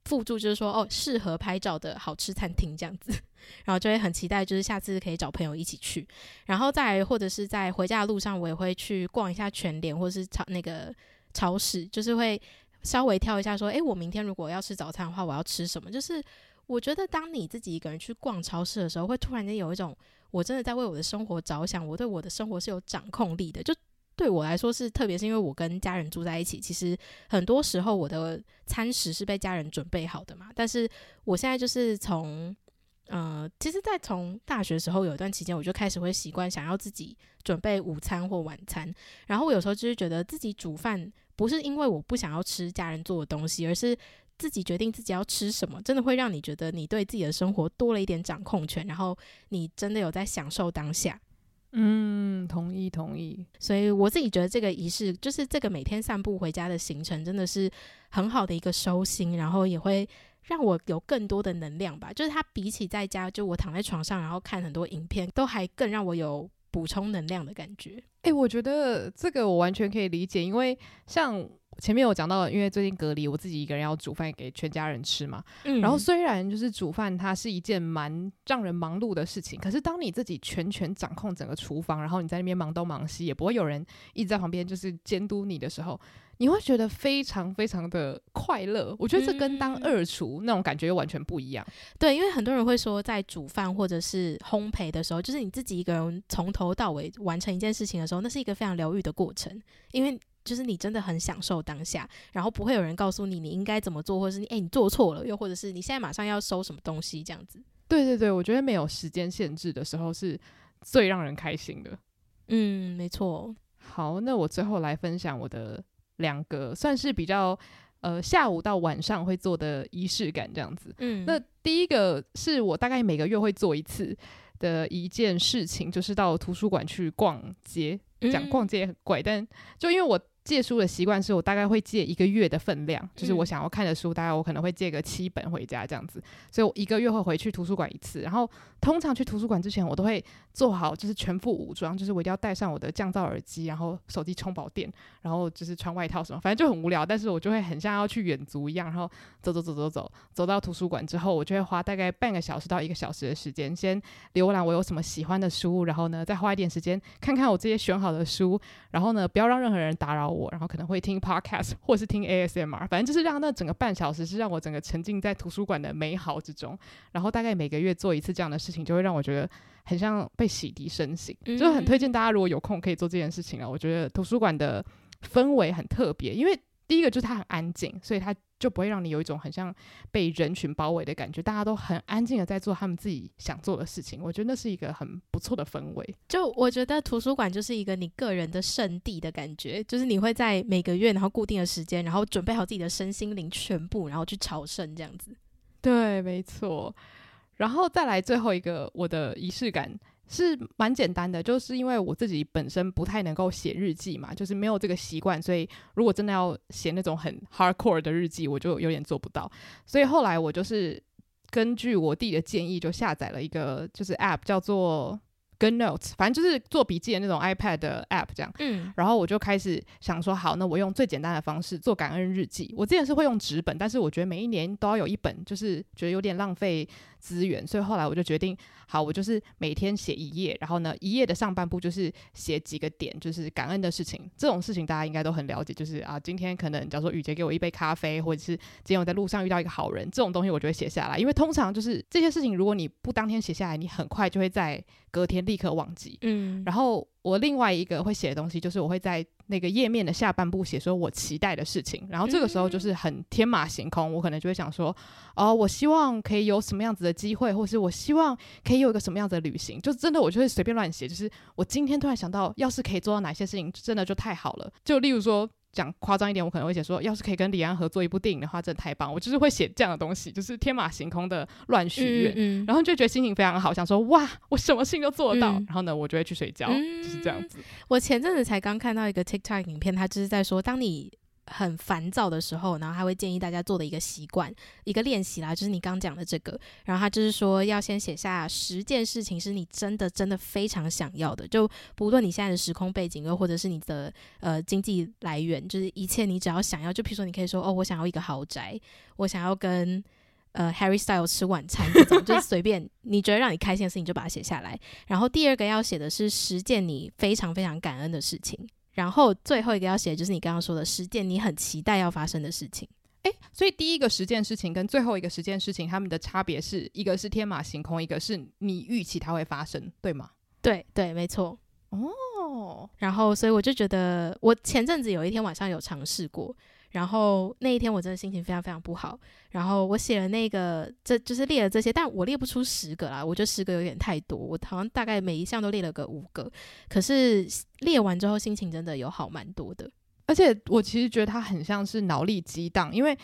Speaker 1: 附注，就是说哦，适合拍照的好吃餐厅这样子。然后就会很期待，就是下次可以找朋友一起去。然后再或者是在回家的路上，我也会去逛一下全联或者是超那个超市，就是会。稍微挑一下，说，诶，我明天如果要吃早餐的话，我要吃什么？就是我觉得，当你自己一个人去逛超市的时候，会突然间有一种，我真的在为我的生活着想，我对我的生活是有掌控力的。就对我来说是，特别是因为我跟家人住在一起，其实很多时候我的餐食是被家人准备好的嘛。但是我现在就是从，呃，其实，在从大学时候有一段期间，我就开始会习惯想要自己准备午餐或晚餐，然后我有时候就是觉得自己煮饭。不是因为我不想要吃家人做的东西，而是自己决定自己要吃什么，真的会让你觉得你对自己的生活多了一点掌控权，然后你真的有在享受当下。
Speaker 2: 嗯，同意同意。
Speaker 1: 所以我自己觉得这个仪式，就是这个每天散步回家的行程，真的是很好的一个收心，然后也会让我有更多的能量吧。就是它比起在家，就我躺在床上然后看很多影片，都还更让我有补充能量的感觉。
Speaker 2: 诶、欸，我觉得这个我完全可以理解，因为像前面有讲到，因为最近隔离，我自己一个人要煮饭给全家人吃嘛。嗯，然后虽然就是煮饭，它是一件蛮让人忙碌的事情，可是当你自己全权掌控整个厨房，然后你在那边忙东忙西，也不会有人一直在旁边就是监督你的时候。你会觉得非常非常的快乐，我觉得这跟当二厨那种感觉又完全不一样。嗯。
Speaker 1: 对，因为很多人会说，在煮饭或者是烘焙的时候，就是你自己一个人从头到尾完成一件事情的时候，那是一个非常疗愈的过程。因为就是你真的很享受当下，然后不会有人告诉你你应该怎么做，或者是你诶，你做错了，又或者是你现在马上要收什么东西这样子。
Speaker 2: 对对对，我觉得没有时间限制的时候是最让人开心的。
Speaker 1: 嗯，没错。
Speaker 2: 好，那我最后来分享我的。两个算是比较，呃，下午到晚上会做的仪式感这样子。嗯，那第一个是我大概每个月会做一次的一件事情，就是到图书馆去逛街。讲逛街也很怪，但就因为我。借书的习惯是我大概会借一个月的分量，就是我想要看的书，大概我可能会借个七本回家这样子，所以我一个月会回去图书馆一次。然后通常去图书馆之前，我都会做好就是全副武装，就是我一定要带上我的降噪耳机，然后手机充饱电，然后就是穿外套什么，反正就很无聊。但是我就会很像要去远足一样，然后走走走走走，走到图书馆之后，我就会花大概半个小时到一个小时的时间，先浏览我有什么喜欢的书，然后呢再花一点时间看看我这些选好的书，然后呢不要让任何人打扰我。然后可能会听 podcast 或是听 ASMR，反正就是让那整个半小时是让我整个沉浸在图书馆的美好之中。然后大概每个月做一次这样的事情，就会让我觉得很像被洗涤身心，嗯、就很推荐大家如果有空可以做这件事情啊。我觉得图书馆的氛围很特别，因为第一个就是它很安静，所以它。就不会让你有一种很像被人群包围的感觉，大家都很安静的在做他们自己想做的事情。我觉得那是一个很不错的氛围。
Speaker 1: 就我觉得图书馆就是一个你个人的圣地的感觉，就是你会在每个月然后固定的时间，然后准备好自己的身心灵全部，然后去朝圣这样子。
Speaker 2: 对，没错。然后再来最后一个我的仪式感。是蛮简单的，就是因为我自己本身不太能够写日记嘛，就是没有这个习惯，所以如果真的要写那种很 hardcore 的日记，我就有点做不到。所以后来我就是根据我弟的建议，就下载了一个就是 app 叫做 Good Notes，反正就是做笔记的那种 iPad 的 app 这样。嗯，然后我就开始想说，好，那我用最简单的方式做感恩日记。我之前是会用纸本，但是我觉得每一年都要有一本，就是觉得有点浪费资源，所以后来我就决定。好，我就是每天写一页，然后呢，一页的上半部就是写几个点，就是感恩的事情。这种事情大家应该都很了解，就是啊，今天可能假如说雨杰给我一杯咖啡，或者是今天我在路上遇到一个好人，这种东西我就会写下来。因为通常就是这些事情，如果你不当天写下来，你很快就会在隔天立刻忘记。嗯，然后我另外一个会写的东西，就是我会在那个页面的下半部写说我期待的事情，然后这个时候就是很天马行空，我可能就会想说，哦，我希望可以有什么样子的机会，或是我希望可以有一个什么样子的旅行，就真的我就会随便乱写，就是我今天突然想到，要是可以做到哪些事情，真的就太好了。就例如说。讲夸张一点，我可能会写说，要是可以跟李安合作一部电影的话，真的太棒。我就是会写这样的东西，就是天马行空的乱许愿，嗯嗯、然后就觉得心情非常好，想说哇，我什么事情都做得到。嗯、然后呢，我就会去睡觉，嗯、就是这样子。
Speaker 1: 我前阵子才刚看到一个 TikTok 影片，他就是在说，当你。很烦躁的时候，然后他会建议大家做的一个习惯，一个练习啦，就是你刚讲的这个。然后他就是说，要先写下十件事情是你真的真的非常想要的，就不论你现在的时空背景，又或者是你的呃经济来源，就是一切你只要想要，就譬如说你可以说哦，我想要一个豪宅，我想要跟呃 Harry Styles 吃晚餐，这种就是 随便你觉得让你开心的事情就把它写下来。然后第二个要写的是十件你非常非常感恩的事情。然后最后一个要写的就是你刚刚说的十件你很期待要发生的事情。
Speaker 2: 诶，所以第一个十件事情跟最后一个十件事情，他们的差别是一个是天马行空，一个是你预期它会发生，对吗？
Speaker 1: 对对，没错。哦，然后所以我就觉得，我前阵子有一天晚上有尝试过。然后那一天我真的心情非常非常不好，然后我写了那个，这就是列了这些，但我列不出十个啦，我觉得十个有点太多，我好像大概每一项都列了个五个，可是列完之后心情真的有好蛮多的，
Speaker 2: 而且我其实觉得它很像是脑力激荡，因为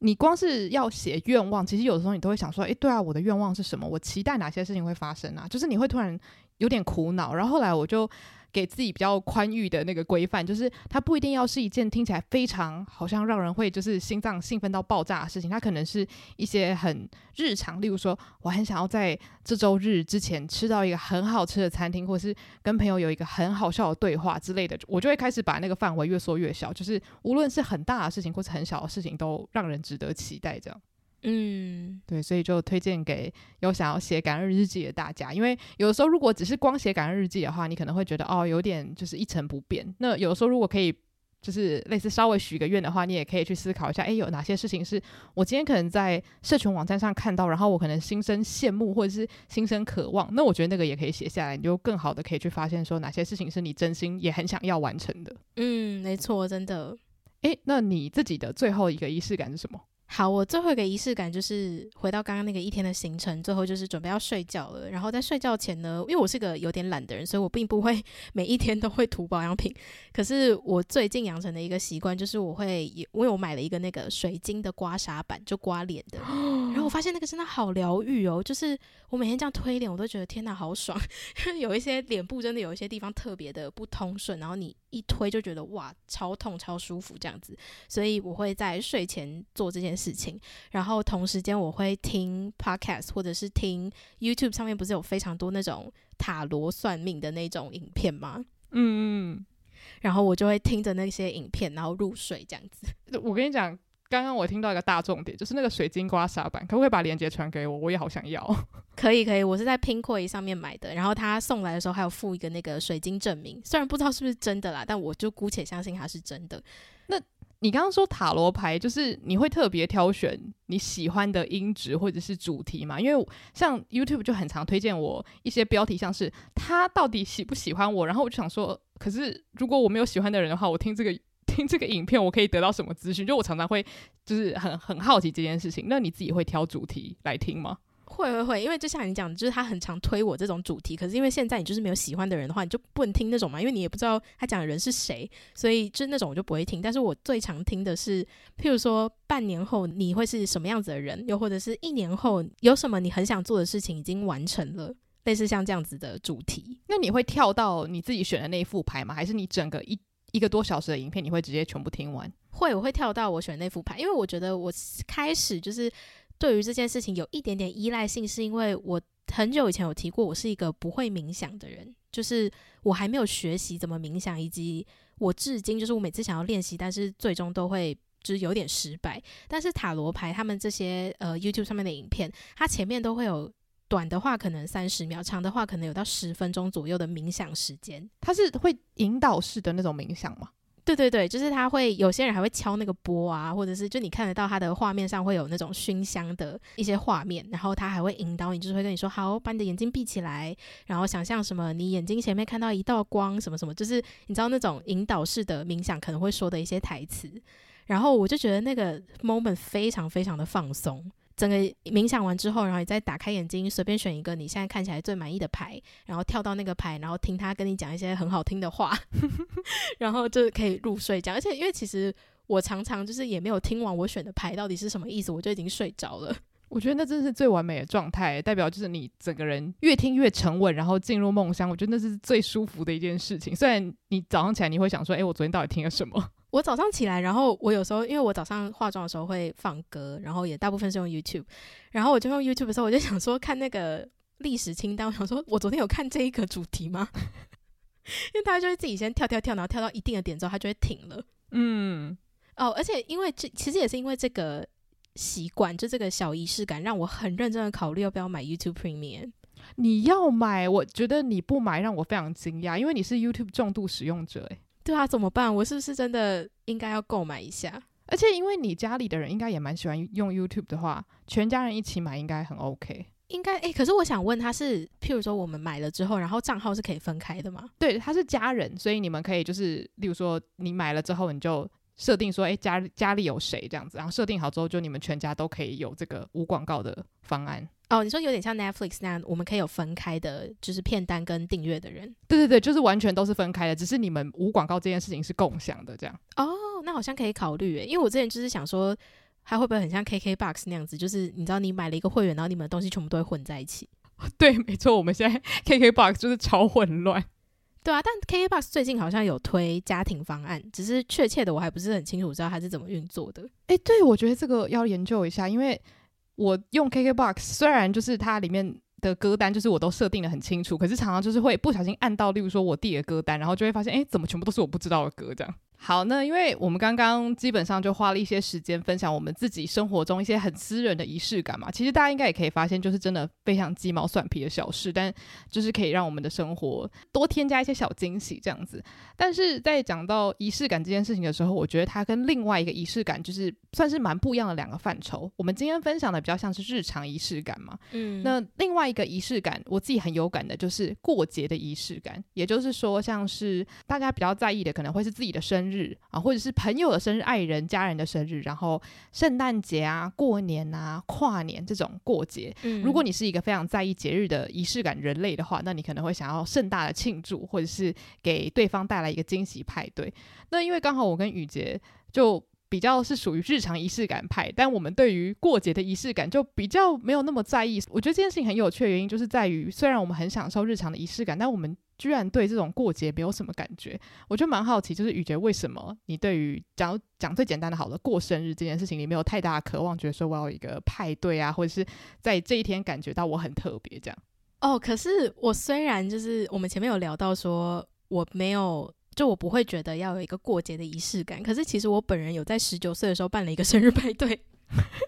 Speaker 2: 你光是要写愿望，其实有的时候你都会想说，诶，对啊，我的愿望是什么？我期待哪些事情会发生啊？就是你会突然有点苦恼，然后后来我就。给自己比较宽裕的那个规范，就是它不一定要是一件听起来非常好像让人会就是心脏兴奋到爆炸的事情，它可能是一些很日常，例如说我很想要在这周日之前吃到一个很好吃的餐厅，或是跟朋友有一个很好笑的对话之类的，我就会开始把那个范围越缩越小，就是无论是很大的事情或是很小的事情，都让人值得期待这样。嗯，对，所以就推荐给有想要写感恩日记的大家，因为有的时候如果只是光写感恩日记的话，你可能会觉得哦，有点就是一成不变。那有的时候如果可以，就是类似稍微许个愿的话，你也可以去思考一下，诶，有哪些事情是我今天可能在社群网站上看到，然后我可能心生羡慕或者是心生渴望，那我觉得那个也可以写下来，你就更好的可以去发现说哪些事情是你真心也很想要完成的。
Speaker 1: 嗯，没错，真的。
Speaker 2: 诶，那你自己的最后一个仪式感是什么？
Speaker 1: 好，我最后一个仪式感就是回到刚刚那个一天的行程，最后就是准备要睡觉了。然后在睡觉前呢，因为我是个有点懒的人，所以我并不会 每一天都会涂保养品。可是我最近养成的一个习惯就是我会，因为我买了一个那个水晶的刮痧板，就刮脸的。然后我发现那个真的好疗愈哦，就是我每天这样推脸，我都觉得天哪，好爽。因为有一些脸部真的有一些地方特别的不通顺，然后你一推就觉得哇，超痛超舒服这样子。所以我会在睡前做这件事。事情，然后同时间我会听 podcast 或者是听 YouTube 上面不是有非常多那种塔罗算命的那种影片吗？嗯嗯，然后我就会听着那些影片，然后入睡这样子。
Speaker 2: 我跟你讲，刚刚我听到一个大重点，就是那个水晶刮痧板，可不可以把链接传给我？我也好想要。
Speaker 1: 可以可以，我是在 Pinkoi 上面买的，然后他送来的时候还有附一个那个水晶证明，虽然不知道是不是真的啦，但我就姑且相信它是真的。
Speaker 2: 那你刚刚说塔罗牌，就是你会特别挑选你喜欢的音质或者是主题嘛？因为像 YouTube 就很常推荐我一些标题，像是他到底喜不喜欢我，然后我就想说，可是如果我没有喜欢的人的话，我听这个听这个影片，我可以得到什么资讯？就我常常会就是很很好奇这件事情。那你自己会挑主题来听吗？
Speaker 1: 会会会，因为就像你讲，就是他很常推我这种主题，可是因为现在你就是没有喜欢的人的话，你就不能听那种嘛，因为你也不知道他讲的人是谁，所以就那种我就不会听。但是我最常听的是，譬如说半年后你会是什么样子的人，又或者是一年后有什么你很想做的事情已经完成了，类似像这样子的主题。
Speaker 2: 那你会跳到你自己选的那一副牌吗？还是你整个一一个多小时的影片你会直接全部听完？
Speaker 1: 会，我会跳到我选的那副牌，因为我觉得我开始就是。对于这件事情有一点点依赖性，是因为我很久以前有提过，我是一个不会冥想的人，就是我还没有学习怎么冥想，以及我至今就是我每次想要练习，但是最终都会就是有点失败。但是塔罗牌他们这些呃 YouTube 上面的影片，它前面都会有短的话可能三十秒，长的话可能有到十分钟左右的冥想时间。
Speaker 2: 它是会引导式的那种冥想吗？
Speaker 1: 对对对，就是他会有些人还会敲那个钵啊，或者是就你看得到他的画面上会有那种熏香的一些画面，然后他还会引导你，就是会跟你说好，把你的眼睛闭起来，然后想象什么，你眼睛前面看到一道光，什么什么，就是你知道那种引导式的冥想可能会说的一些台词，然后我就觉得那个 moment 非常非常的放松。整个冥想完之后，然后你再打开眼睛，随便选一个你现在看起来最满意的牌，然后跳到那个牌，然后听他跟你讲一些很好听的话，然后就可以入睡。这样，而且因为其实我常常就是也没有听完我选的牌到底是什么意思，我就已经睡着了。
Speaker 2: 我觉得那真是最完美的状态，代表就是你整个人越听越沉稳，然后进入梦乡。我觉得那是最舒服的一件事情。虽然你早上起来你会想说，诶，我昨天到底听了什么？
Speaker 1: 我早上起来，然后我有时候因为我早上化妆的时候会放歌，然后也大部分是用 YouTube，然后我就用 YouTube 的时候，我就想说看那个历史清单，我想说我昨天有看这一个主题吗？因为他就会自己先跳跳跳，然后跳到一定的点之后，他就会停了。
Speaker 2: 嗯，
Speaker 1: 哦，而且因为这其实也是因为这个习惯，就这个小仪式感，让我很认真的考虑要不要买 YouTube Premium。
Speaker 2: 你要买，我觉得你不买让我非常惊讶，因为你是 YouTube 重度使用者，诶。
Speaker 1: 对啊，怎么办？我是不是真的应该要购买一下？
Speaker 2: 而且因为你家里的人应该也蛮喜欢用 YouTube 的话，全家人一起买应该很 OK。
Speaker 1: 应该诶，可是我想问他是，譬如说我们买了之后，然后账号是可以分开的吗？
Speaker 2: 对，他是家人，所以你们可以就是，例如说你买了之后，你就设定说，诶，家家里有谁这样子，然后设定好之后，就你们全家都可以有这个无广告的方案。
Speaker 1: 哦，你说有点像 Netflix 那样，我们可以有分开的，就是片单跟订阅的人。
Speaker 2: 对对对，就是完全都是分开的，只是你们无广告这件事情是共享的，这样。
Speaker 1: 哦，那好像可以考虑诶，因为我之前就是想说，还会不会很像 KKBOX 那样子，就是你知道你买了一个会员，然后你们的东西全部都会混在一起。
Speaker 2: 对，没错，我们现在 KKBOX 就是超混乱。
Speaker 1: 对啊，但 KKBOX 最近好像有推家庭方案，只是确切的我还不是很清楚，知道它是怎么运作的。
Speaker 2: 诶，对，我觉得这个要研究一下，因为。我用 KKBOX，虽然就是它里面的歌单就是我都设定的很清楚，可是常常就是会不小心按到，例如说我弟的歌单，然后就会发现，哎，怎么全部都是我不知道的歌这样。好，那因为我们刚刚基本上就花了一些时间分享我们自己生活中一些很私人的仪式感嘛，其实大家应该也可以发现，就是真的非常鸡毛蒜皮的小事，但就是可以让我们的生活多添加一些小惊喜这样子。但是在讲到仪式感这件事情的时候，我觉得它跟另外一个仪式感就是算是蛮不一样的两个范畴。我们今天分享的比较像是日常仪式感嘛，嗯，那另外一个仪式感，我自己很有感的就是过节的仪式感，也就是说像是大家比较在意的，可能会是自己的生日。日啊，或者是朋友的生日、爱人、家人的生日，然后圣诞节啊、过年啊、跨年这种过节。嗯，如果你是一个非常在意节日的仪式感人类的话，那你可能会想要盛大的庆祝，或者是给对方带来一个惊喜派对。那因为刚好我跟雨洁就比较是属于日常仪式感派，但我们对于过节的仪式感就比较没有那么在意。我觉得这件事情很有趣的原因，就是在于虽然我们很享受日常的仪式感，但我们居然对这种过节没有什么感觉，我就蛮好奇，就是雨洁为什么你对于讲讲最简单的好了，过生日这件事情，你没有太大的渴望，觉得说我要有一个派对啊，或者是在这一天感觉到我很特别这样。
Speaker 1: 哦，可是我虽然就是我们前面有聊到说我没有，就我不会觉得要有一个过节的仪式感，可是其实我本人有在十九岁的时候办了一个生日派对，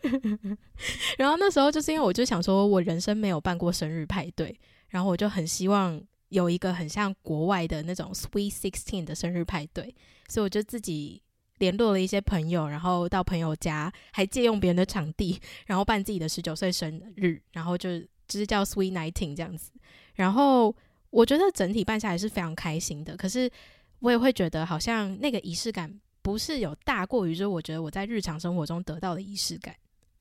Speaker 1: 然后那时候就是因为我就想说我人生没有办过生日派对。然后我就很希望有一个很像国外的那种 Sweet Sixteen 的生日派对，所以我就自己联络了一些朋友，然后到朋友家，还借用别人的场地，然后办自己的十九岁生日，然后就就是叫 Sweet Nineteen 这样子。然后我觉得整体办下来是非常开心的，可是我也会觉得好像那个仪式感不是有大过于就是我觉得我在日常生活中得到的仪式感，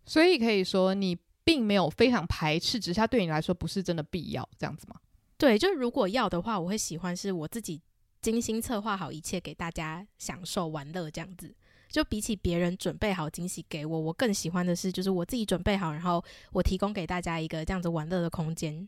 Speaker 2: 所以可以说你。并没有非常排斥，只是它对你来说不是真的必要，这样子吗？
Speaker 1: 对，就如果要的话，我会喜欢是我自己精心策划好一切给大家享受玩乐这样子。就比起别人准备好惊喜给我，我更喜欢的是就是我自己准备好，然后我提供给大家一个这样子玩乐的空间。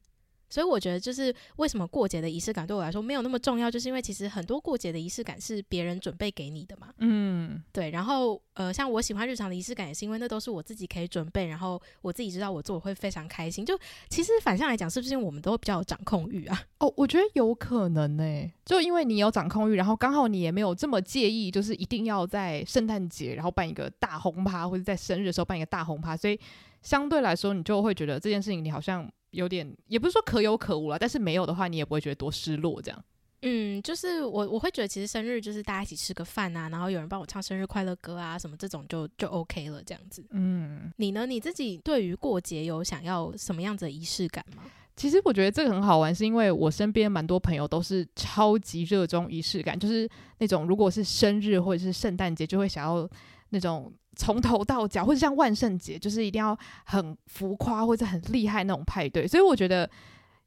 Speaker 1: 所以我觉得，就是为什么过节的仪式感对我来说没有那么重要，就是因为其实很多过节的仪式感是别人准备给你的嘛。嗯，对。然后，呃，像我喜欢日常的仪式感，也是因为那都是我自己可以准备，然后我自己知道我做我会非常开心。就其实反向来讲，是不是因为我们都比较有掌控欲啊？
Speaker 2: 哦，我觉得有可能呢、欸。就因为你有掌控欲，然后刚好你也没有这么介意，就是一定要在圣诞节然后办一个大轰趴，或者在生日的时候办一个大轰趴，所以相对来说，你就会觉得这件事情你好像。有点也不是说可有可无了，但是没有的话，你也不会觉得多失落这样。
Speaker 1: 嗯，就是我我会觉得其实生日就是大家一起吃个饭啊，然后有人帮我唱生日快乐歌啊，什么这种就就 OK 了这样子。
Speaker 2: 嗯，
Speaker 1: 你呢？你自己对于过节有想要什么样子的仪式感吗？
Speaker 2: 其实我觉得这个很好玩，是因为我身边蛮多朋友都是超级热衷仪式感，就是那种如果是生日或者是圣诞节，就会想要那种从头到脚，或者像万圣节，就是一定要很浮夸或者很厉害那种派对。所以我觉得。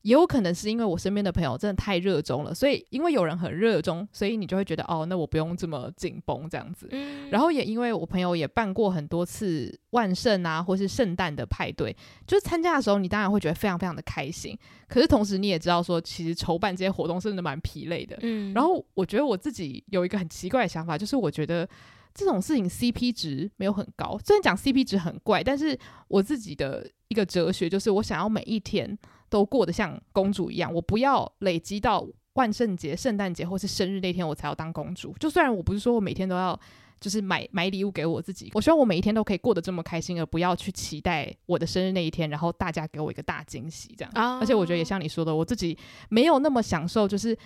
Speaker 2: 也有可能是因为我身边的朋友真的太热衷了，所以因为有人很热衷，所以你就会觉得哦，那我不用这么紧绷这样子。嗯。然后也因为我朋友也办过很多次万圣啊，或是圣诞的派对，就是参加的时候，你当然会觉得非常非常的开心。可是同时你也知道说，其实筹办这些活动真的蛮疲累的。嗯。然后我觉得我自己有一个很奇怪的想法，就是我觉得这种事情 CP 值没有很高。虽然讲 CP 值很怪，但是我自己的一个哲学就是，我想要每一天。都过得像公主一样，我不要累积到万圣节、圣诞节或是生日那天我才要当公主。就虽然我不是说我每天都要就是买买礼物给我自己，我希望我每一天都可以过得这么开心，而不要去期待我的生日那一天，然后大家给我一个大惊喜这样。Oh. 而且我觉得也像你说的，我自己没有那么享受，就是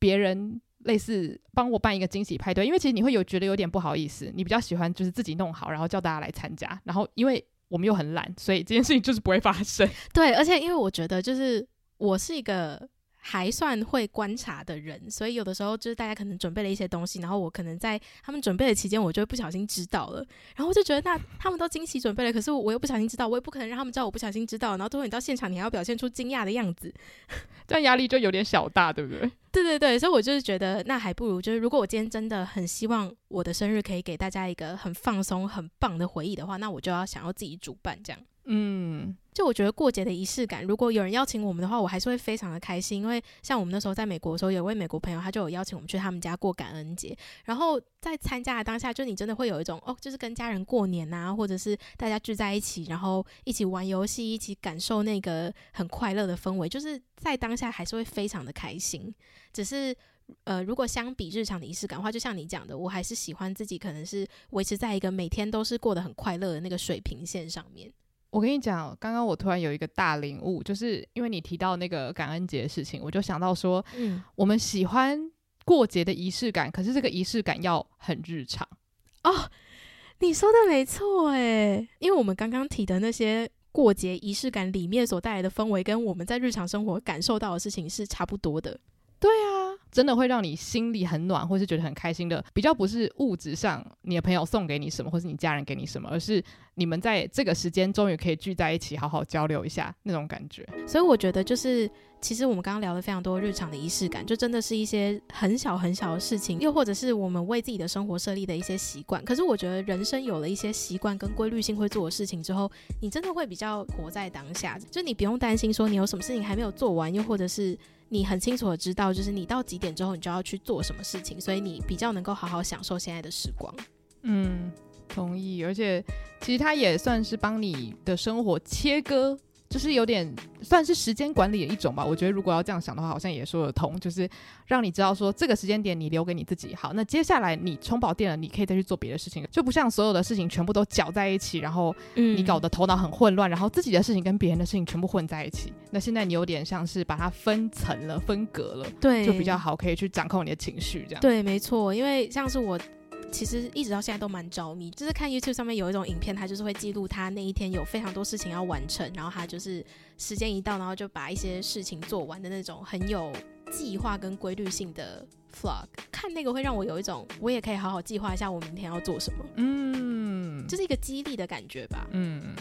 Speaker 2: 别人类似帮我办一个惊喜派对，因为其实你会有觉得有点不好意思，你比较喜欢就是自己弄好，然后叫大家来参加，然后因为。我们又很懒，所以这件事情就是不会发生。
Speaker 1: 对，而且因为我觉得，就是我是一个还算会观察的人，所以有的时候就是大家可能准备了一些东西，然后我可能在他们准备的期间，我就会不小心知道了，然后我就觉得那他们都惊喜准备了，可是我又不小心知道，我也不可能让他们知道我不小心知道，然后最后你到现场，你还要表现出惊讶的样子，
Speaker 2: 这样压力就有点小大，对不对？
Speaker 1: 对对对，所以我就是觉得，那还不如就是，如果我今天真的很希望我的生日可以给大家一个很放松、很棒的回忆的话，那我就要想要自己主办这样。嗯，就我觉得过节的仪式感，如果有人邀请我们的话，我还是会非常的开心。因为像我们那时候在美国的时候，有位美国朋友，他就有邀请我们去他们家过感恩节。然后在参加的当下，就你真的会有一种哦，就是跟家人过年啊，或者是大家聚在一起，然后一起玩游戏，一起感受那个很快乐的氛围，就是在当下还是会非常的开心。只是呃，如果相比日常的仪式感的话，就像你讲的，我还是喜欢自己可能是维持在一个每天都是过得很快乐的那个水平线上面。
Speaker 2: 我跟你讲，刚刚我突然有一个大领悟，就是因为你提到那个感恩节的事情，我就想到说，嗯，我们喜欢过节的仪式感，可是这个仪式感要很日常
Speaker 1: 哦。你说的没错，诶，因为我们刚刚提的那些过节仪式感里面所带来的氛围，跟我们在日常生活感受到的事情是差不多的。
Speaker 2: 对啊，真的会让你心里很暖，或是觉得很开心的，比较不是物质上你的朋友送给你什么，或是你家人给你什么，而是你们在这个时间终于可以聚在一起，好好交流一下那种感觉。
Speaker 1: 所以我觉得，就是其实我们刚刚聊了非常多日常的仪式感，就真的是一些很小很小的事情，又或者是我们为自己的生活设立的一些习惯。可是我觉得，人生有了一些习惯跟规律性会做的事情之后，你真的会比较活在当下，就你不用担心说你有什么事情还没有做完，又或者是。你很清楚的知道，就是你到几点之后，你就要去做什么事情，所以你比较能够好好享受现在的时光。
Speaker 2: 嗯，同意。而且，其实它也算是帮你的生活切割。就是有点算是时间管理的一种吧，我觉得如果要这样想的话，好像也说得通。就是让你知道说这个时间点你留给你自己，好，那接下来你充饱电了，你可以再去做别的事情，就不像所有的事情全部都搅在一起，然后你搞得头脑很混乱，然后自己的事情跟别人的事情全部混在一起。那现在你有点像是把它分层了、分隔了，
Speaker 1: 对，
Speaker 2: 就比较好，可以去掌控你的情绪，这样。
Speaker 1: 对，没错，因为像是我。其实一直到现在都蛮着迷，就是看 YouTube 上面有一种影片，他就是会记录他那一天有非常多事情要完成，然后他就是时间一到，然后就把一些事情做完的那种很有计划跟规律性的 vlog。看那个会让我有一种，我也可以好好计划一下我明天要做什么，嗯，就是一个激励的感觉吧，嗯，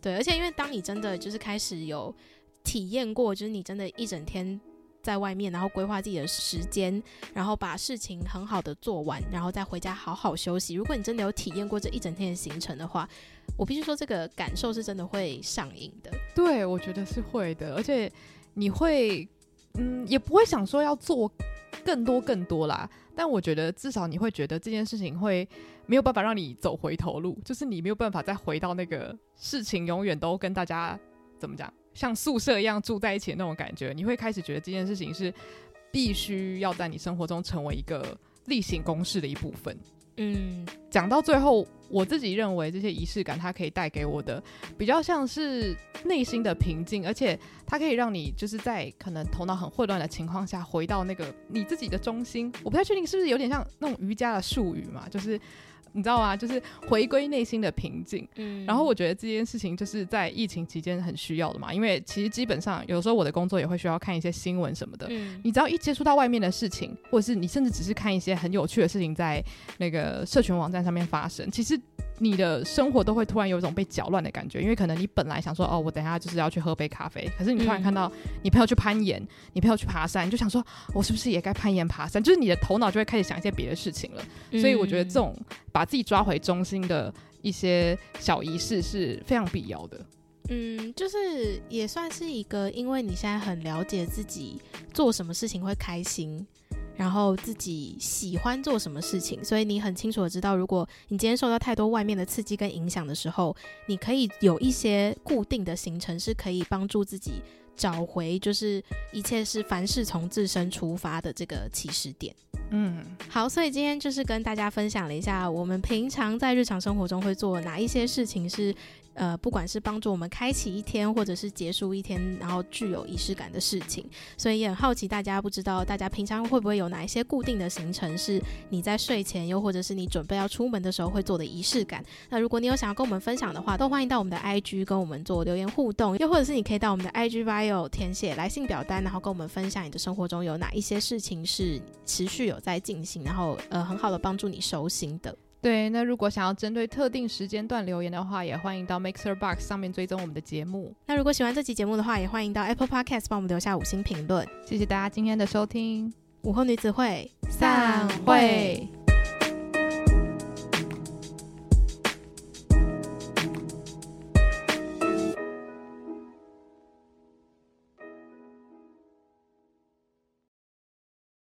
Speaker 1: 对，而且因为当你真的就是开始有体验过，就是你真的一整天。在外面，然后规划自己的时间，然后把事情很好的做完，然后再回家好好休息。如果你真的有体验过这一整天的行程的话，我必须说这个感受是真的会上瘾的。
Speaker 2: 对，我觉得是会的，而且你会，嗯，也不会想说要做更多更多啦。但我觉得至少你会觉得这件事情会没有办法让你走回头路，就是你没有办法再回到那个事情，永远都跟大家怎么讲？像宿舍一样住在一起的那种感觉，你会开始觉得这件事情是必须要在你生活中成为一个例行公事的一部分。嗯，讲到最后，我自己认为这些仪式感它可以带给我的比较像是内心的平静，而且它可以让你就是在可能头脑很混乱的情况下回到那个你自己的中心。我不太确定是不是有点像那种瑜伽的术语嘛，就是。你知道吗？就是回归内心的平静。嗯，然后我觉得这件事情就是在疫情期间很需要的嘛，因为其实基本上有时候我的工作也会需要看一些新闻什么的。嗯，你只要一接触到外面的事情，或者是你甚至只是看一些很有趣的事情在那个社群网站上面发生，其实。你的生活都会突然有一种被搅乱的感觉，因为可能你本来想说，哦，我等一下就是要去喝杯咖啡，可是你突然看到你朋友去攀岩，你朋友去爬山，你就想说，我是不是也该攀岩爬山？就是你的头脑就会开始想一些别的事情了。所以我觉得这种把自己抓回中心的一些小仪式是非常必要的。
Speaker 1: 嗯，就是也算是一个，因为你现在很了解自己做什么事情会开心。然后自己喜欢做什么事情，所以你很清楚的知道，如果你今天受到太多外面的刺激跟影响的时候，你可以有一些固定的行程，是可以帮助自己找回，就是一切是凡事从自身出发的这个起始点。嗯，好，所以今天就是跟大家分享了一下，我们平常在日常生活中会做哪一些事情是。呃，不管是帮助我们开启一天，或者是结束一天，然后具有仪式感的事情，所以也很好奇大家，不知道大家平常会不会有哪一些固定的行程，是你在睡前，又或者是你准备要出门的时候会做的仪式感。那如果你有想要跟我们分享的话，都欢迎到我们的 IG 跟我们做留言互动，又或者是你可以到我们的 IG bio 填写来信表单，然后跟我们分享你的生活中有哪一些事情是持续有在进行，然后呃很好的帮助你收心的。
Speaker 2: 对，那如果想要针对特定时间段留言的话，也欢迎到 Mixer Box 上面追踪我们的节目。
Speaker 1: 那如果喜欢这期节目的话，也欢迎到 Apple Podcast 帮我们留下五星评论。
Speaker 2: 谢谢大家今天的收听，
Speaker 1: 午后女子会
Speaker 2: 散会。